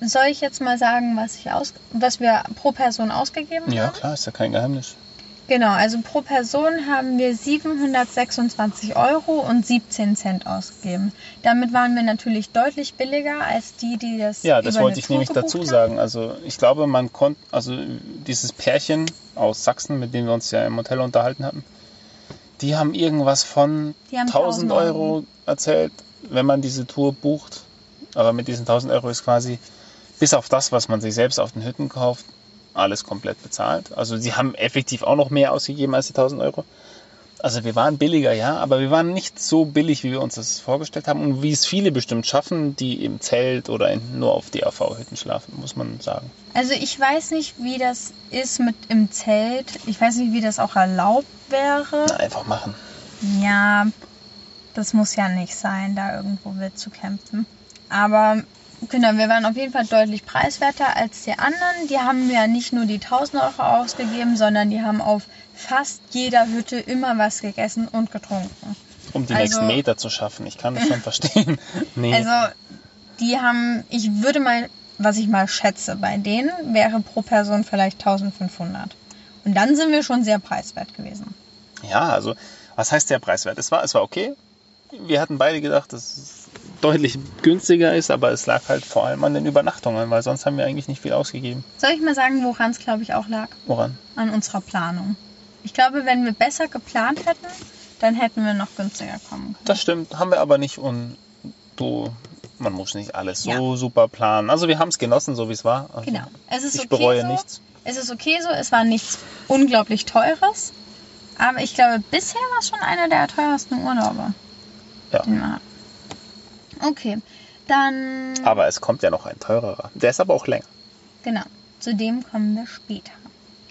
soll ich jetzt mal sagen, was, ich aus, was wir pro Person ausgegeben
Ja,
haben?
klar, ist ja kein Geheimnis.
Genau, also pro Person haben wir 726 Euro und 17 Cent ausgegeben. Damit waren wir natürlich deutlich billiger als die, die das
Ja, das wollte ich
Tour
nämlich dazu
haben.
sagen. Also ich glaube, man konnte, also dieses Pärchen aus Sachsen, mit dem wir uns ja im Hotel unterhalten hatten, die haben irgendwas von
haben
1000
1000
Euro erzählt, wenn man diese Tour bucht. Aber mit diesen 1000 Euro ist quasi bis auf das, was man sich selbst auf den Hütten kauft, alles komplett bezahlt. Also sie haben effektiv auch noch mehr ausgegeben als die 1000 Euro. Also wir waren billiger, ja, aber wir waren nicht so billig, wie wir uns das vorgestellt haben und wie es viele bestimmt schaffen, die im Zelt oder in, nur auf DAV-Hütten schlafen, muss man sagen.
Also ich weiß nicht, wie das ist mit im Zelt. Ich weiß nicht, wie das auch erlaubt wäre.
Na, einfach machen.
Ja, das muss ja nicht sein, da irgendwo wild zu campen. Aber genau, wir waren auf jeden Fall deutlich preiswerter als die anderen. Die haben ja nicht nur die 1000 Euro ausgegeben, sondern die haben auf fast jeder Hütte immer was gegessen und getrunken.
Um die
Also-
nächsten Meter zu schaffen. Ich kann das schon *laughs* verstehen. Nee.
Also die haben, ich würde mal, was ich mal schätze, bei denen wäre pro Person vielleicht 1500. Und dann sind wir schon sehr preiswert gewesen.
Ja, also, was heißt der preiswert? Es war, es war okay. Wir hatten beide gedacht, dass es deutlich günstiger ist, aber es lag halt vor allem an den Übernachtungen, weil sonst haben wir eigentlich nicht viel ausgegeben.
Soll ich mal sagen, woran es, glaube ich, auch lag?
Woran?
An unserer Planung. Ich glaube, wenn wir besser geplant hätten, dann hätten wir noch günstiger kommen können.
Das stimmt, haben wir aber nicht und du, man muss nicht alles so
Ja.
super planen. Also wir haben es genossen, so wie es war. Also
Genau. Es ist
ich
okay
bereue
so.
nichts.
Es ist okay so. Es war nichts unglaublich Teures. Aber ich glaube, bisher war es schon einer der teuersten Urlaube,
Ja.
den wir hatten. Okay, dann.
Aber es kommt ja noch ein teurerer. Der ist aber auch länger.
Genau. Zu dem kommen wir später.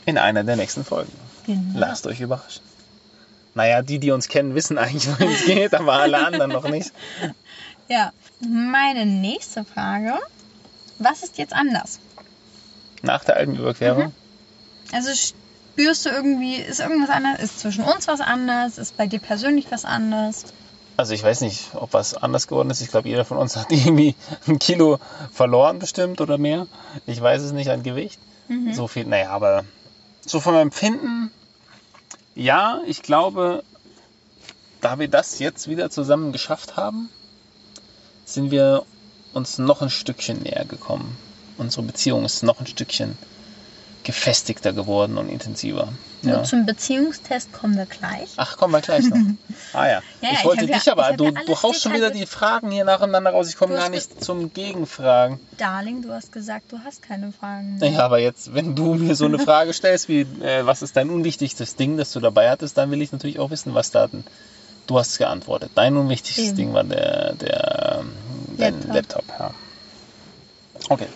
In einer der nächsten Folgen.
Genau.
Lasst euch überraschen. Naja, die, die uns kennen, wissen eigentlich, wohin es geht, aber alle anderen noch nicht. *laughs*
Ja. Meine nächste Frage. Was ist jetzt anders?
Nach der Alpenüberquerung.
Mhm. Also spürst du irgendwie, ist irgendwas anders? Ist zwischen uns was anders? Ist bei dir persönlich was anders?
Also ich weiß nicht, ob was anders geworden ist. Ich glaube, jeder von uns hat *laughs* irgendwie ein Kilo verloren bestimmt oder mehr. Ich weiß es nicht an Gewicht.
Mhm.
So viel, naja, aber so vom Empfinden, ja, ich glaube, da wir das jetzt wieder zusammen geschafft haben, sind wir uns noch ein Stückchen näher gekommen. Unsere Beziehung ist noch ein Stückchen gefestigter geworden und intensiver. Ja.
Zum Beziehungstest kommen wir gleich.
Ach, kommen wir gleich noch. *laughs* Ah ja.
Ja, ja,
ich
ich
wollte
ja-
dich aber,
ich hab
du,
ja
du haust schon wieder die Fragen hier nacheinander raus. Ich komme gar nicht zum Gegenfragen.
Darling, du hast gesagt, du hast keine Fragen. mehr.
Ja, aber jetzt, wenn du mir so eine *laughs* Frage stellst, wie äh, was ist dein unwichtigstes Ding, das du dabei hattest, dann will ich natürlich auch wissen, was da denn. Du hast geantwortet. Dein unwichtigstes
Eben.
Ding war der, der ähm, dein
Laptop.
Laptop. ja. Okay.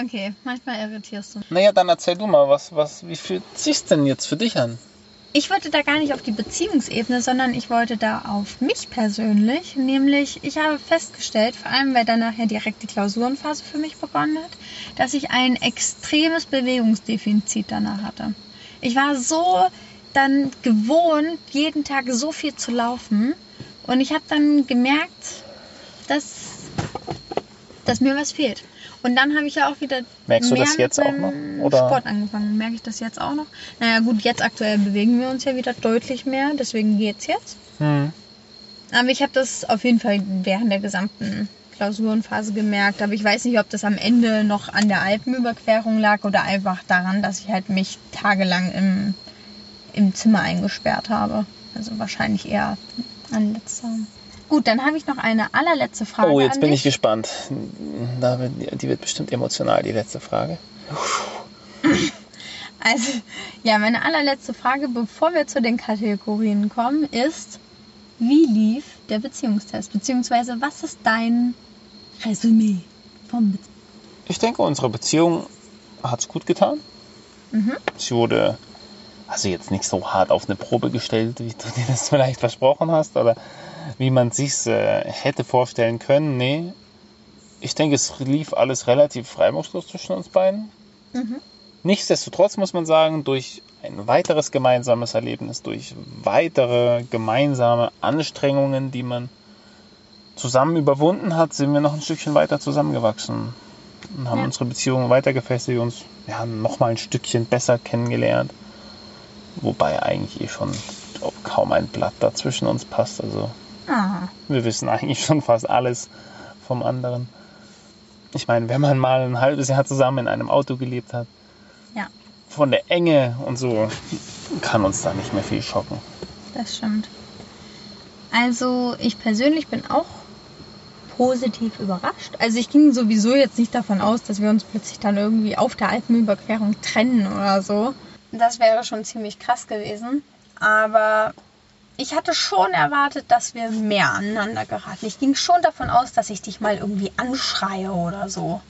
Okay, manchmal irritierst du.
Naja, dann erzähl du mal, was, was, wie fühlt sich's denn jetzt für dich an?
ich wollte da gar nicht auf die Beziehungsebene, sondern ich wollte da auf mich persönlich. Nämlich, ich habe festgestellt, vor allem weil dann nachher direkt die Klausurenphase für mich begonnen hat, dass ich ein extremes Bewegungsdefizit danach hatte. Ich war so dann gewohnt, jeden Tag so viel zu laufen. Und ich habe dann gemerkt, dass, dass mir was fehlt. Und dann habe ich ja auch wieder
Merkst du
mehr
das jetzt auch noch, oder?
Sport angefangen. Merke ich das jetzt auch noch? Naja gut, jetzt aktuell bewegen wir uns ja wieder deutlich mehr, deswegen geht's jetzt.
Hm.
Aber ich habe das auf jeden Fall während der gesamten Klausurenphase gemerkt. Aber ich weiß nicht, ob das am Ende noch an der Alpenüberquerung lag oder einfach daran, dass ich halt mich tagelang im, im Zimmer eingesperrt habe. Also wahrscheinlich eher an letzter. Gut, dann habe ich noch eine allerletzte Frage.
Oh, jetzt bin
dich.
ich gespannt. Die wird bestimmt emotional, die letzte Frage. *laughs*
Also, ja, meine allerletzte Frage, bevor wir zu den Kategorien kommen, ist, wie lief der Beziehungstest? Beziehungsweise, was ist dein Resümee vom Beziehungstest?
Ich denke, unsere Beziehung hat es gut getan.
Mhm.
Sie wurde also jetzt nicht so hart auf eine Probe gestellt, wie du dir das *laughs* vielleicht versprochen hast oder wie man sich äh, hätte vorstellen können. Nee, ich denke, es lief alles relativ reibungslos zwischen uns beiden.
Mhm.
Nichtsdestotrotz muss man sagen, durch ein weiteres gemeinsames Erlebnis, durch weitere gemeinsame Anstrengungen, die man zusammen überwunden hat, sind wir noch ein Stückchen weiter zusammengewachsen und haben
Ja.
unsere Beziehung weiter gefestigt, uns ja, noch mal ein Stückchen besser kennengelernt. Wobei eigentlich eh schon kaum ein Blatt dazwischen uns passt. Also
Ah,
wir wissen eigentlich schon fast alles vom anderen. Ich meine, wenn man mal ein halbes Jahr zusammen in einem Auto gelebt hat,
ja,
von der Enge und so, kann uns da nicht mehr viel schocken.
das stimmt. Also, ich persönlich bin auch positiv überrascht. Also, ich ging sowieso jetzt nicht davon aus, dass wir uns plötzlich dann irgendwie auf der Alpenüberquerung trennen oder so. Das wäre schon ziemlich krass gewesen. Aber ich hatte schon erwartet, dass wir mehr aneinander geraten. Ich ging schon davon aus, dass ich dich mal irgendwie anschreie oder so.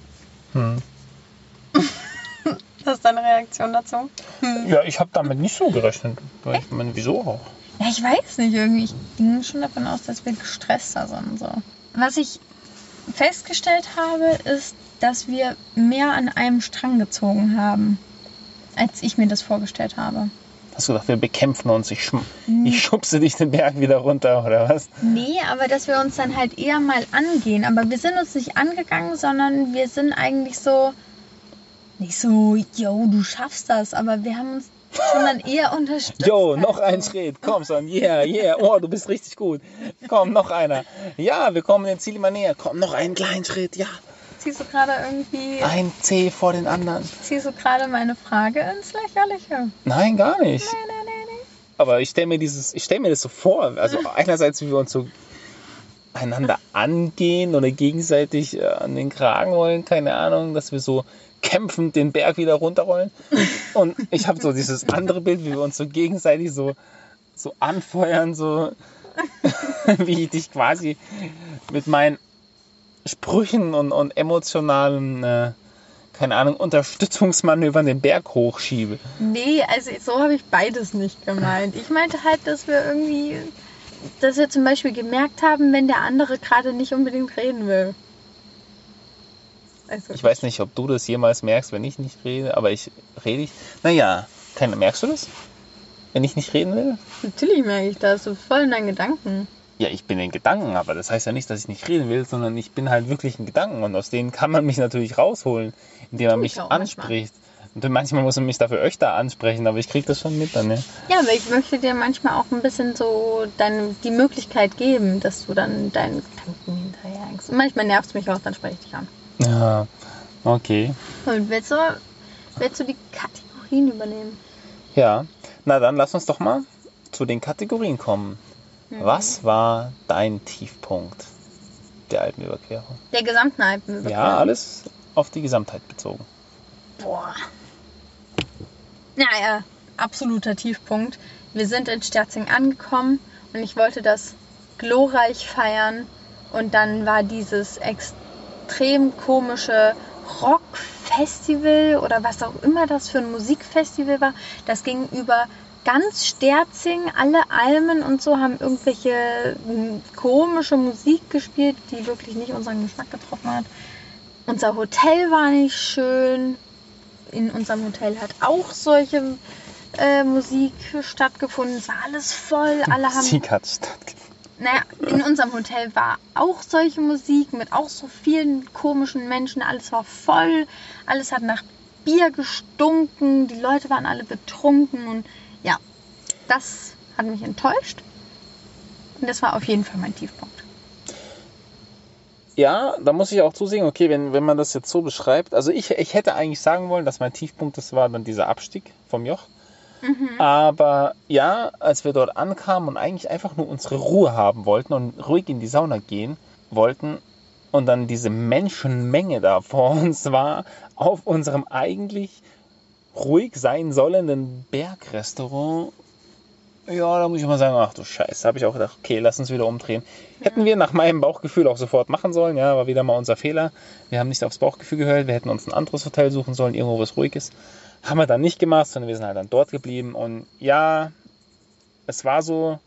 Hm.
Das ist deine Reaktion dazu?
Ja, ich habe damit nicht so gerechnet. Weil ich meine, wieso auch?
Ja, ich weiß nicht, irgendwie. Ich ging schon davon aus, dass wir gestresster sind. So. Was ich festgestellt habe, ist, dass wir mehr an einem Strang gezogen haben, als ich mir das vorgestellt habe.
Hast du gedacht, wir bekämpfen uns? Ich, schm ich schubse dich den Berg wieder runter, oder was?
Nee, aber dass wir uns dann halt eher mal angehen. Aber wir sind uns nicht angegangen, sondern wir sind eigentlich so, nicht so, yo, du schaffst das, aber wir haben uns schon dann eher *laughs* unterstützt.
Jo,
halt
noch ein Schritt. Komm, Son. Yeah, yeah. Oh, du bist richtig gut. Komm, noch einer. Ja, wir kommen dem Ziel immer näher. Komm, noch einen kleinen Schritt. Ja.
Ziehst du gerade irgendwie,
Ein C vor den anderen.
ziehst du gerade meine Frage ins Lächerliche?
Nein, gar nicht.
Nee, nee, nee, nee.
Aber ich stelle mir dieses, ich stelle mir das so vor. Also *laughs* einerseits, wie wir uns so einander angehen oder gegenseitig äh, an den Kragen wollen, keine Ahnung, dass wir so kämpfend den Berg wieder runterrollen. Und ich habe so dieses andere Bild, wie wir uns so gegenseitig so, so anfeuern, so *laughs* wie ich dich quasi mit meinen Sprüchen und, und emotionalen, äh, keine Ahnung, Unterstützungsmanövern den Berg hochschiebe.
Nee, also so habe ich beides nicht gemeint. Ich meinte halt, dass wir irgendwie, dass wir zum Beispiel gemerkt haben, wenn der andere gerade nicht unbedingt reden will. Also,
Ich weiß nicht, ob du das jemals merkst, wenn ich nicht rede, aber ich rede ich. Naja, keine, merkst du das? Wenn ich nicht reden will?
Natürlich merke ich das, bist voll in deinen Gedanken.
Ja, ich bin in Gedanken, aber das heißt ja nicht, dass ich nicht reden will, sondern ich bin halt wirklich in Gedanken und aus denen kann man mich natürlich rausholen, indem man mich
ich auch manchmal.
anspricht. Und manchmal muss man mich dafür öfter ansprechen, aber ich krieg das schon mit dann, ja.
Ja, aber ich möchte dir manchmal auch ein bisschen so deine, die Möglichkeit geben, dass du dann deinen Gedanken hinterherhängst. Und manchmal nervt es mich auch, dann spreche ich dich an.
Ja, okay.
Und willst du, willst du die Kategorien übernehmen?
Ja, na dann lass uns doch mal zu den Kategorien kommen.
Mhm.
Was war dein Tiefpunkt der Alpenüberquerung?
Der gesamten Alpenüberquerung.
Ja, alles auf die Gesamtheit bezogen.
Boah. Naja, absoluter Tiefpunkt. Wir sind in Sterzing angekommen und ich wollte das glorreich feiern. Und dann war dieses extrem komische Rockfestival oder was auch immer das für ein Musikfestival war. Das ging über ganz Sterzing, alle Almen und so haben irgendwelche m, komische Musik gespielt, die wirklich nicht unseren Geschmack getroffen hat. Unser Hotel war nicht schön. In unserem Hotel hat auch solche äh, Musik stattgefunden. Es war alles voll. Alle haben
Sieg hat stattgefunden.
naja, in unserem Hotel war auch solche Musik mit auch so vielen komischen Menschen. Alles war voll, alles hat nach Bier gestunken, die Leute waren alle betrunken und das hat mich enttäuscht. Und das war auf jeden Fall mein Tiefpunkt.
Ja, da muss ich auch zusehen, okay, wenn, wenn man das jetzt so beschreibt. Also ich, ich hätte eigentlich sagen wollen, dass mein Tiefpunkt das war dann dieser Abstieg vom Joch. Aber ja, als wir dort ankamen und eigentlich einfach nur unsere Ruhe haben wollten und ruhig in die Sauna gehen wollten und dann diese Menschenmenge da *laughs* vor uns war, auf unserem eigentlich ruhig sein sollenden Bergrestaurant, ja, da muss ich mal sagen, ach du Scheiße, habe ich auch gedacht, okay, lass uns wieder umdrehen. Hätten wir nach meinem Bauchgefühl auch sofort machen sollen, ja, war wieder mal unser Fehler. Wir haben nicht aufs Bauchgefühl gehört, wir hätten uns ein anderes Hotel suchen sollen, irgendwo was ruhig ist. Haben wir dann nicht gemacht, sondern wir sind halt dann dort geblieben. Und ja, es war so,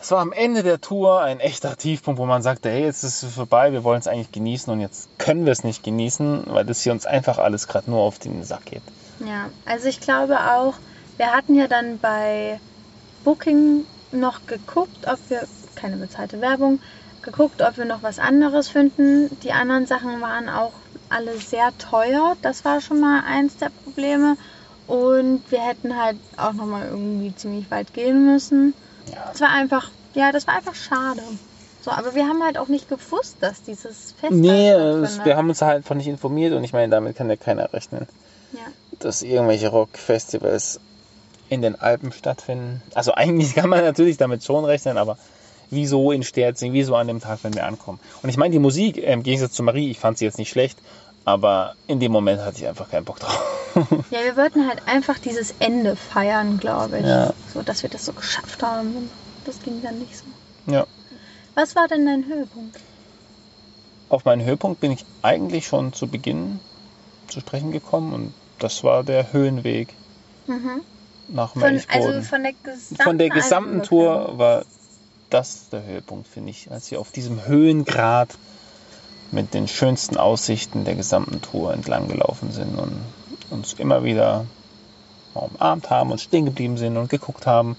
es war am Ende der Tour ein echter Tiefpunkt, wo man sagte, hey, jetzt ist es vorbei, wir wollen es eigentlich genießen und jetzt können wir es nicht genießen, weil das hier uns einfach alles gerade nur auf den Sack geht.
Ja, also ich glaube auch, wir hatten ja dann bei Booking noch geguckt, ob wir, keine bezahlte Werbung, geguckt, ob wir noch was anderes finden. Die anderen Sachen waren auch alle sehr teuer. Das war schon mal eins der Probleme. Und wir hätten halt auch noch mal irgendwie ziemlich weit gehen müssen. Es war einfach, ja, das war einfach schade. So, aber wir haben halt auch nicht gewusst, dass dieses Fest
Nee, es, wir haben uns halt von nicht informiert und ich meine, damit kann ja keiner rechnen,
ja.
dass irgendwelche Rockfestivals in den Alpen stattfinden. Also *laughs* eigentlich kann man natürlich damit schon rechnen, aber wieso in Sterzing, wieso an dem Tag, wenn wir ankommen. Und ich meine, die Musik, im Gegensatz zu Marie, ich fand sie jetzt nicht schlecht, aber in dem Moment hatte ich einfach keinen Bock drauf. *laughs*
Ja, wir wollten halt einfach dieses Ende feiern, glaube ich.
Ja.
So, dass wir das so geschafft haben. Das ging dann nicht so.
ja.
Was war denn dein Höhepunkt?
Auf meinen Höhepunkt bin ich eigentlich schon zu Beginn zu sprechen gekommen und das war der Höhenweg
Mhm.
Nach
Von,
Melchboden.
also von der gesamten,
Von der gesamten. Tour war das der Höhepunkt, finde ich, als wir auf diesem Höhengrad mit den schönsten Aussichten der gesamten Tour entlang gelaufen sind und uns immer wieder umarmt haben und stehen geblieben sind und geguckt haben,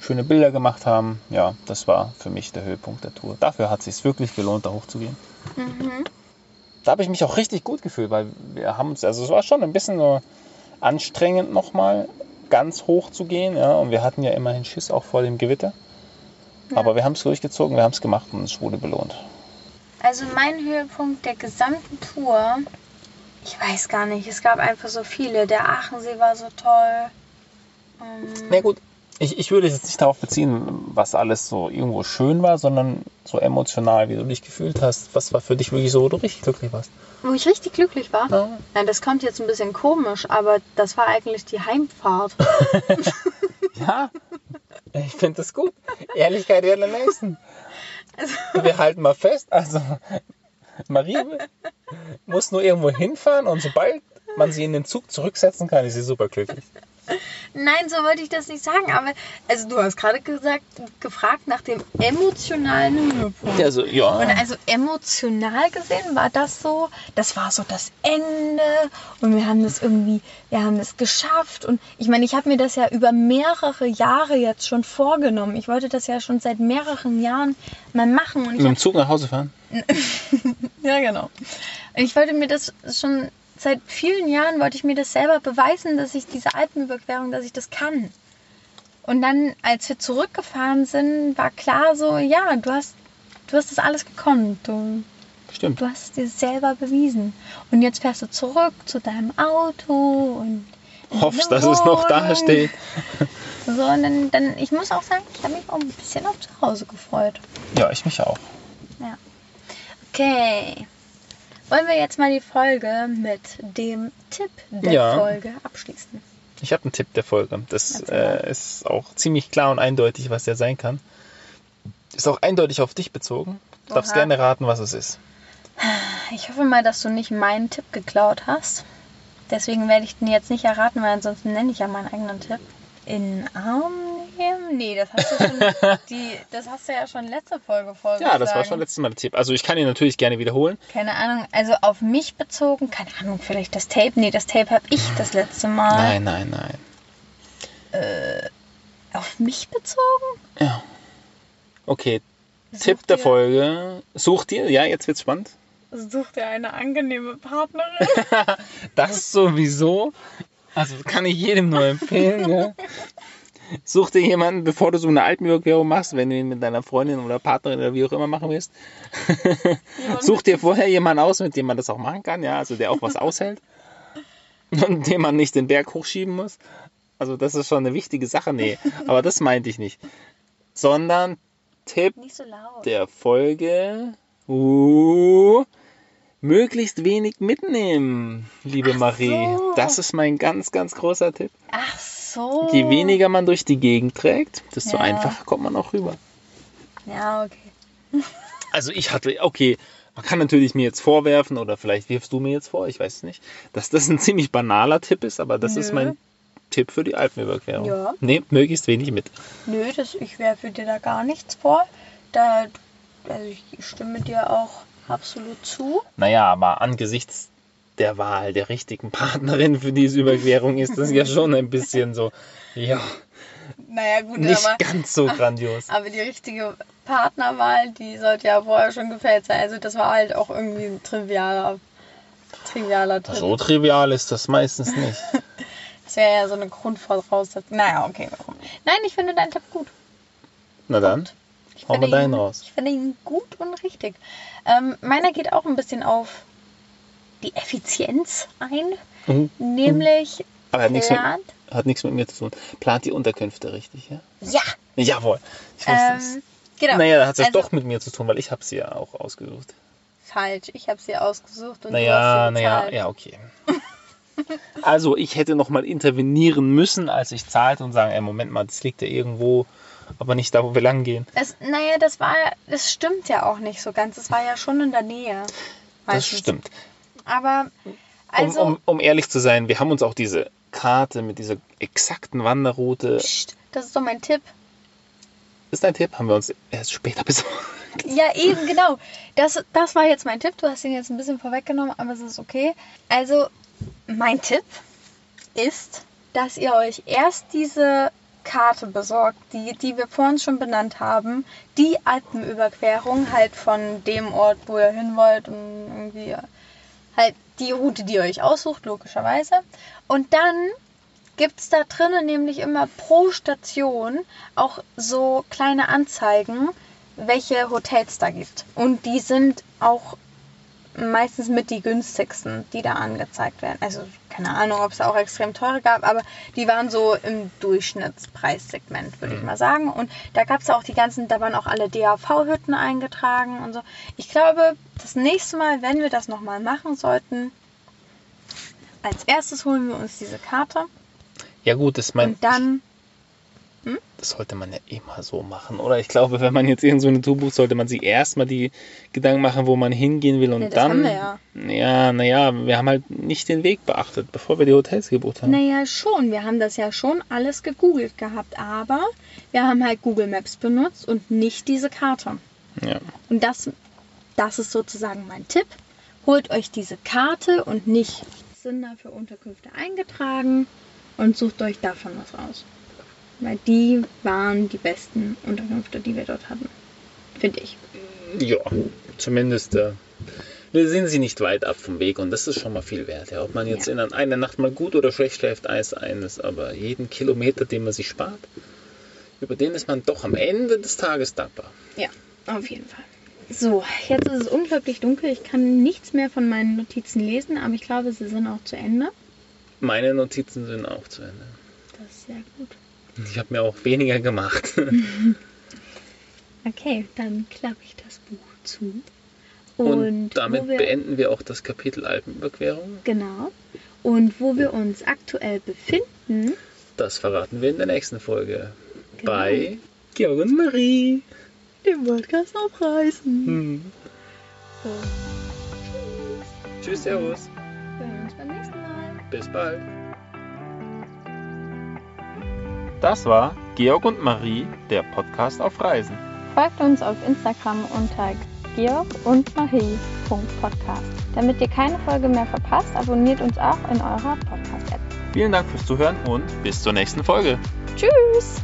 schöne Bilder gemacht haben. Ja, das war für mich der Höhepunkt der Tour. Dafür hat es sich wirklich gelohnt, da hochzugehen.
Mhm.
Da habe ich mich auch richtig gut gefühlt, weil wir haben uns, also es war schon ein bisschen so anstrengend nochmal ganz hoch zu gehen, ja, und wir hatten ja immerhin Schiss auch vor dem Gewitter. Aber wir haben es durchgezogen, wir haben es gemacht und es wurde belohnt.
Also mein Höhepunkt der gesamten Tour, ich weiß gar nicht, es gab einfach so viele. Der Aachensee war so toll. Ähm,
Na gut, ich, ich würde jetzt nicht darauf beziehen, was alles so irgendwo schön war, sondern so emotional, wie du dich gefühlt hast. Was war für dich wirklich so, wo du richtig glücklich warst?
wo ich richtig glücklich war.
Ja.
Nein, das kommt jetzt ein bisschen komisch, aber das war eigentlich die Heimfahrt. *laughs*
Ja, ich finde das gut. Ehrlichkeit wäre am nächsten. Wir halten mal fest, also Marie muss nur irgendwo hinfahren und sobald man sie in den Zug zurücksetzen kann, ist sie super glücklich.
Nein, so wollte ich das nicht sagen, aber also du hast gerade gesagt, gefragt nach dem emotionalen Höhepunkt.
Also,
Und
ja.
also emotional gesehen war das so, das war so das Ende und wir haben das irgendwie, wir haben das geschafft und ich meine, ich habe mir das ja über mehrere Jahre jetzt schon vorgenommen. Ich wollte das ja schon seit mehreren Jahren mal machen und ich
Mit dem Zug nach Hause fahren? *laughs*
ja genau. Und ich wollte mir das schon seit vielen Jahren wollte ich mir das selber beweisen, dass ich diese Alpenüberquerung, dass ich das kann. Und dann, als wir zurückgefahren sind, war klar so, ja, du hast, du hast das alles gekonnt. Du,
Stimmt.
du hast es dir selber bewiesen. Und jetzt fährst du zurück zu deinem Auto und
Hoffst, dass es noch da steht. *laughs*
So, und dann, dann, ich muss auch sagen, ich habe mich auch ein bisschen auf zu Hause gefreut.
Ja, ich mich auch.
Ja. Okay. Wollen wir jetzt mal die Folge mit dem Tipp der
Ja.
Folge abschließen?
Ich habe einen Tipp der Folge. Das äh, ist auch ziemlich klar und eindeutig, was der sein kann. Ist auch eindeutig auf dich bezogen. Du darfst
Oha.
gerne raten, was es ist.
Ich hoffe mal, dass du nicht meinen Tipp geklaut hast. Deswegen werde ich den jetzt nicht erraten, weil ansonsten nenne ich ja meinen eigenen Tipp. in Arm nehmen? Nee, das hast du schon, *laughs* die, das hast du ja schon letzte Folge vorgeschlagen.
Ja, das war schon letztes Mal der Tipp. Also ich kann ihn natürlich gerne wiederholen.
Keine Ahnung, also auf mich bezogen, keine Ahnung, vielleicht das Tape. Nee, das Tape habe ich das letzte Mal.
Nein, nein, nein.
Auf mich bezogen?
Ja. Okay,
Such
Tipp der Folge. Such dir, ja, jetzt wird's spannend.
Such dir eine angenehme Partnerin. *laughs*
Das sowieso. Also kann ich jedem nur empfehlen. ja. *laughs* Such dir jemanden, bevor du so eine Alpenüberquerung machst, wenn du ihn mit deiner Freundin oder Partnerin oder wie auch immer machen willst. Such dir vorher jemanden aus, mit dem man das auch machen kann, ja, also der auch was aushält. Und dem man nicht den Berg hochschieben muss. Also das ist schon eine wichtige Sache. Nee, aber das meinte ich nicht. Sondern Tipp
so
der Folge. Uh, möglichst wenig mitnehmen, liebe Marie.
so.
Das ist mein ganz, ganz großer Tipp.
Ach so.
Je weniger man durch die Gegend trägt, desto
Ja.
einfacher kommt man auch rüber.
Ja, okay. *laughs*
Also ich hatte, okay, man kann natürlich mir jetzt vorwerfen, oder vielleicht wirfst du mir jetzt vor, ich weiß es nicht, dass das ein ziemlich banaler Tipp ist, aber das ist
Nö.
mein Tipp für die Alpenüberquerung.
Ja.
Nee, möglichst wenig mit.
Nö, das, ich werfe dir da gar nichts vor. Da, also ich stimme dir auch absolut zu.
Naja, aber angesichts der Wahl der richtigen Partnerin für diese Überquerung ist das ja schon ein bisschen so, ja,
Naja, gut,
nicht
aber,
ganz so grandios.
aber die richtige Partnerwahl, die sollte ja vorher schon gefällt sein. Also das war halt auch irgendwie ein trivialer, trivialer Tipp.
So trivial ist das meistens nicht. *laughs*
Das wäre ja so eine Grundvoraussetzung. Naja, okay, warum? Nein, ich finde deinen Tipp gut.
Na dann,
Ich
wir
finde
deinen
ihn,
raus.
Ich finde ihn gut und richtig. Ähm, meiner geht auch ein bisschen auf die Effizienz ein.
Mhm.
Nämlich
Aber hat nichts, mit,
plant.
hat nichts mit mir zu tun. Plant die Unterkünfte richtig, ja?
Ja,
Jawohl. Ich wusste es.
ähm, genau.
Naja, da hat es
Also-
doch mit mir zu tun, weil ich habe sie ja auch ausgesucht.
Falsch, ich habe sie ausgesucht und
Naja,
du hast sie
naja,
bezahlt.
ja, okay. *laughs* Also ich hätte nochmal intervenieren müssen, als ich zahlte und sagen, ey, Moment mal, das liegt ja irgendwo, aber nicht da, wo wir lang gehen.
Es, naja, das war, das stimmt ja auch nicht so ganz. Es war ja schon in der Nähe.
Das stimmt.
Aber also,
um, um, um ehrlich zu sein, wir haben uns auch diese Karte mit dieser exakten Wanderroute.
pst, das ist doch mein Tipp.
Ist dein Tipp? Haben wir uns erst später *laughs* besorgt.
Ja, eben, genau. Das, das war jetzt mein Tipp. Du hast ihn jetzt ein bisschen vorweggenommen, aber es ist okay. Also, mein Tipp ist, dass ihr euch erst diese Karte besorgt, die, die wir vorhin schon benannt haben. Die Alpenüberquerung halt von dem Ort, wo ihr hin wollt und irgendwie halt die Route, die ihr euch aussucht, logischerweise. Und dann gibt es da drinnen nämlich immer pro Station auch so kleine Anzeigen, welche Hotels da gibt. Und die sind auch meistens mit die günstigsten, die da angezeigt werden. Also keine Ahnung, ob es auch extrem teure gab, aber die waren so im Durchschnittspreissegment, würde ich mal sagen. Und da gab es auch die ganzen, da waren auch alle DAV-Hütten eingetragen und so. Ich glaube, das nächste Mal, wenn wir das nochmal machen sollten, als erstes holen wir uns diese Karte
Ja gut, das, mein,
und dann
das sollte man ja immer so machen, oder? Ich glaube, wenn man jetzt irgend so eine Tour bucht, sollte man sich erstmal die Gedanken machen, wo man hingehen will und
Ja, das
dann...
haben wir ja.
Ja, naja, wir haben halt nicht den Weg beachtet, bevor wir die Hotels gebucht haben.
Naja, schon. Wir haben das ja schon alles gegoogelt gehabt, aber wir haben halt Google Maps benutzt und nicht diese Karte.
Ja.
Und das, das ist sozusagen mein Tipp. Holt euch diese Karte und nicht sind da für Unterkünfte eingetragen und sucht euch davon was raus. Weil die waren die besten Unterkünfte, die wir dort hatten. Finde ich.
Ja, zumindest äh, wir sind sie nicht weit ab vom Weg und das ist schon mal viel wert. Ja. Ob man jetzt
Ja.
in einer Nacht mal gut oder schlecht schläft, eins eines, aber jeden Kilometer, den man sich spart, über den ist man doch am Ende des Tages dankbar.
Ja, auf jeden Fall. So, jetzt ist es unglaublich dunkel. Ich kann nichts mehr von meinen Notizen lesen, aber ich glaube, sie sind auch zu Ende.
Meine Notizen sind auch zu Ende.
Das ist sehr gut.
Ich habe mir auch weniger gemacht. *laughs*
Okay, dann klappe ich das Buch zu. Und,
Und damit
wir,
beenden wir auch das Kapitel Alpenüberquerung.
Genau. Und wo wir uns aktuell befinden,
Das verraten wir in der nächsten Folge.
Genau.
Bei Georg und Marie.
dem Podcast aufreißen.
Hm.
So,
Tschüss, Servus.
wir hören uns beim nächsten Mal.
Bis bald. Das war Georg und Marie, der Podcast auf Reisen.
Folgt uns auf Instagram unter georg und marie.podcast. Damit ihr keine Folge mehr verpasst, abonniert uns auch in eurer Podcast-App.
Vielen Dank fürs Zuhören und bis zur nächsten Folge.
Tschüss!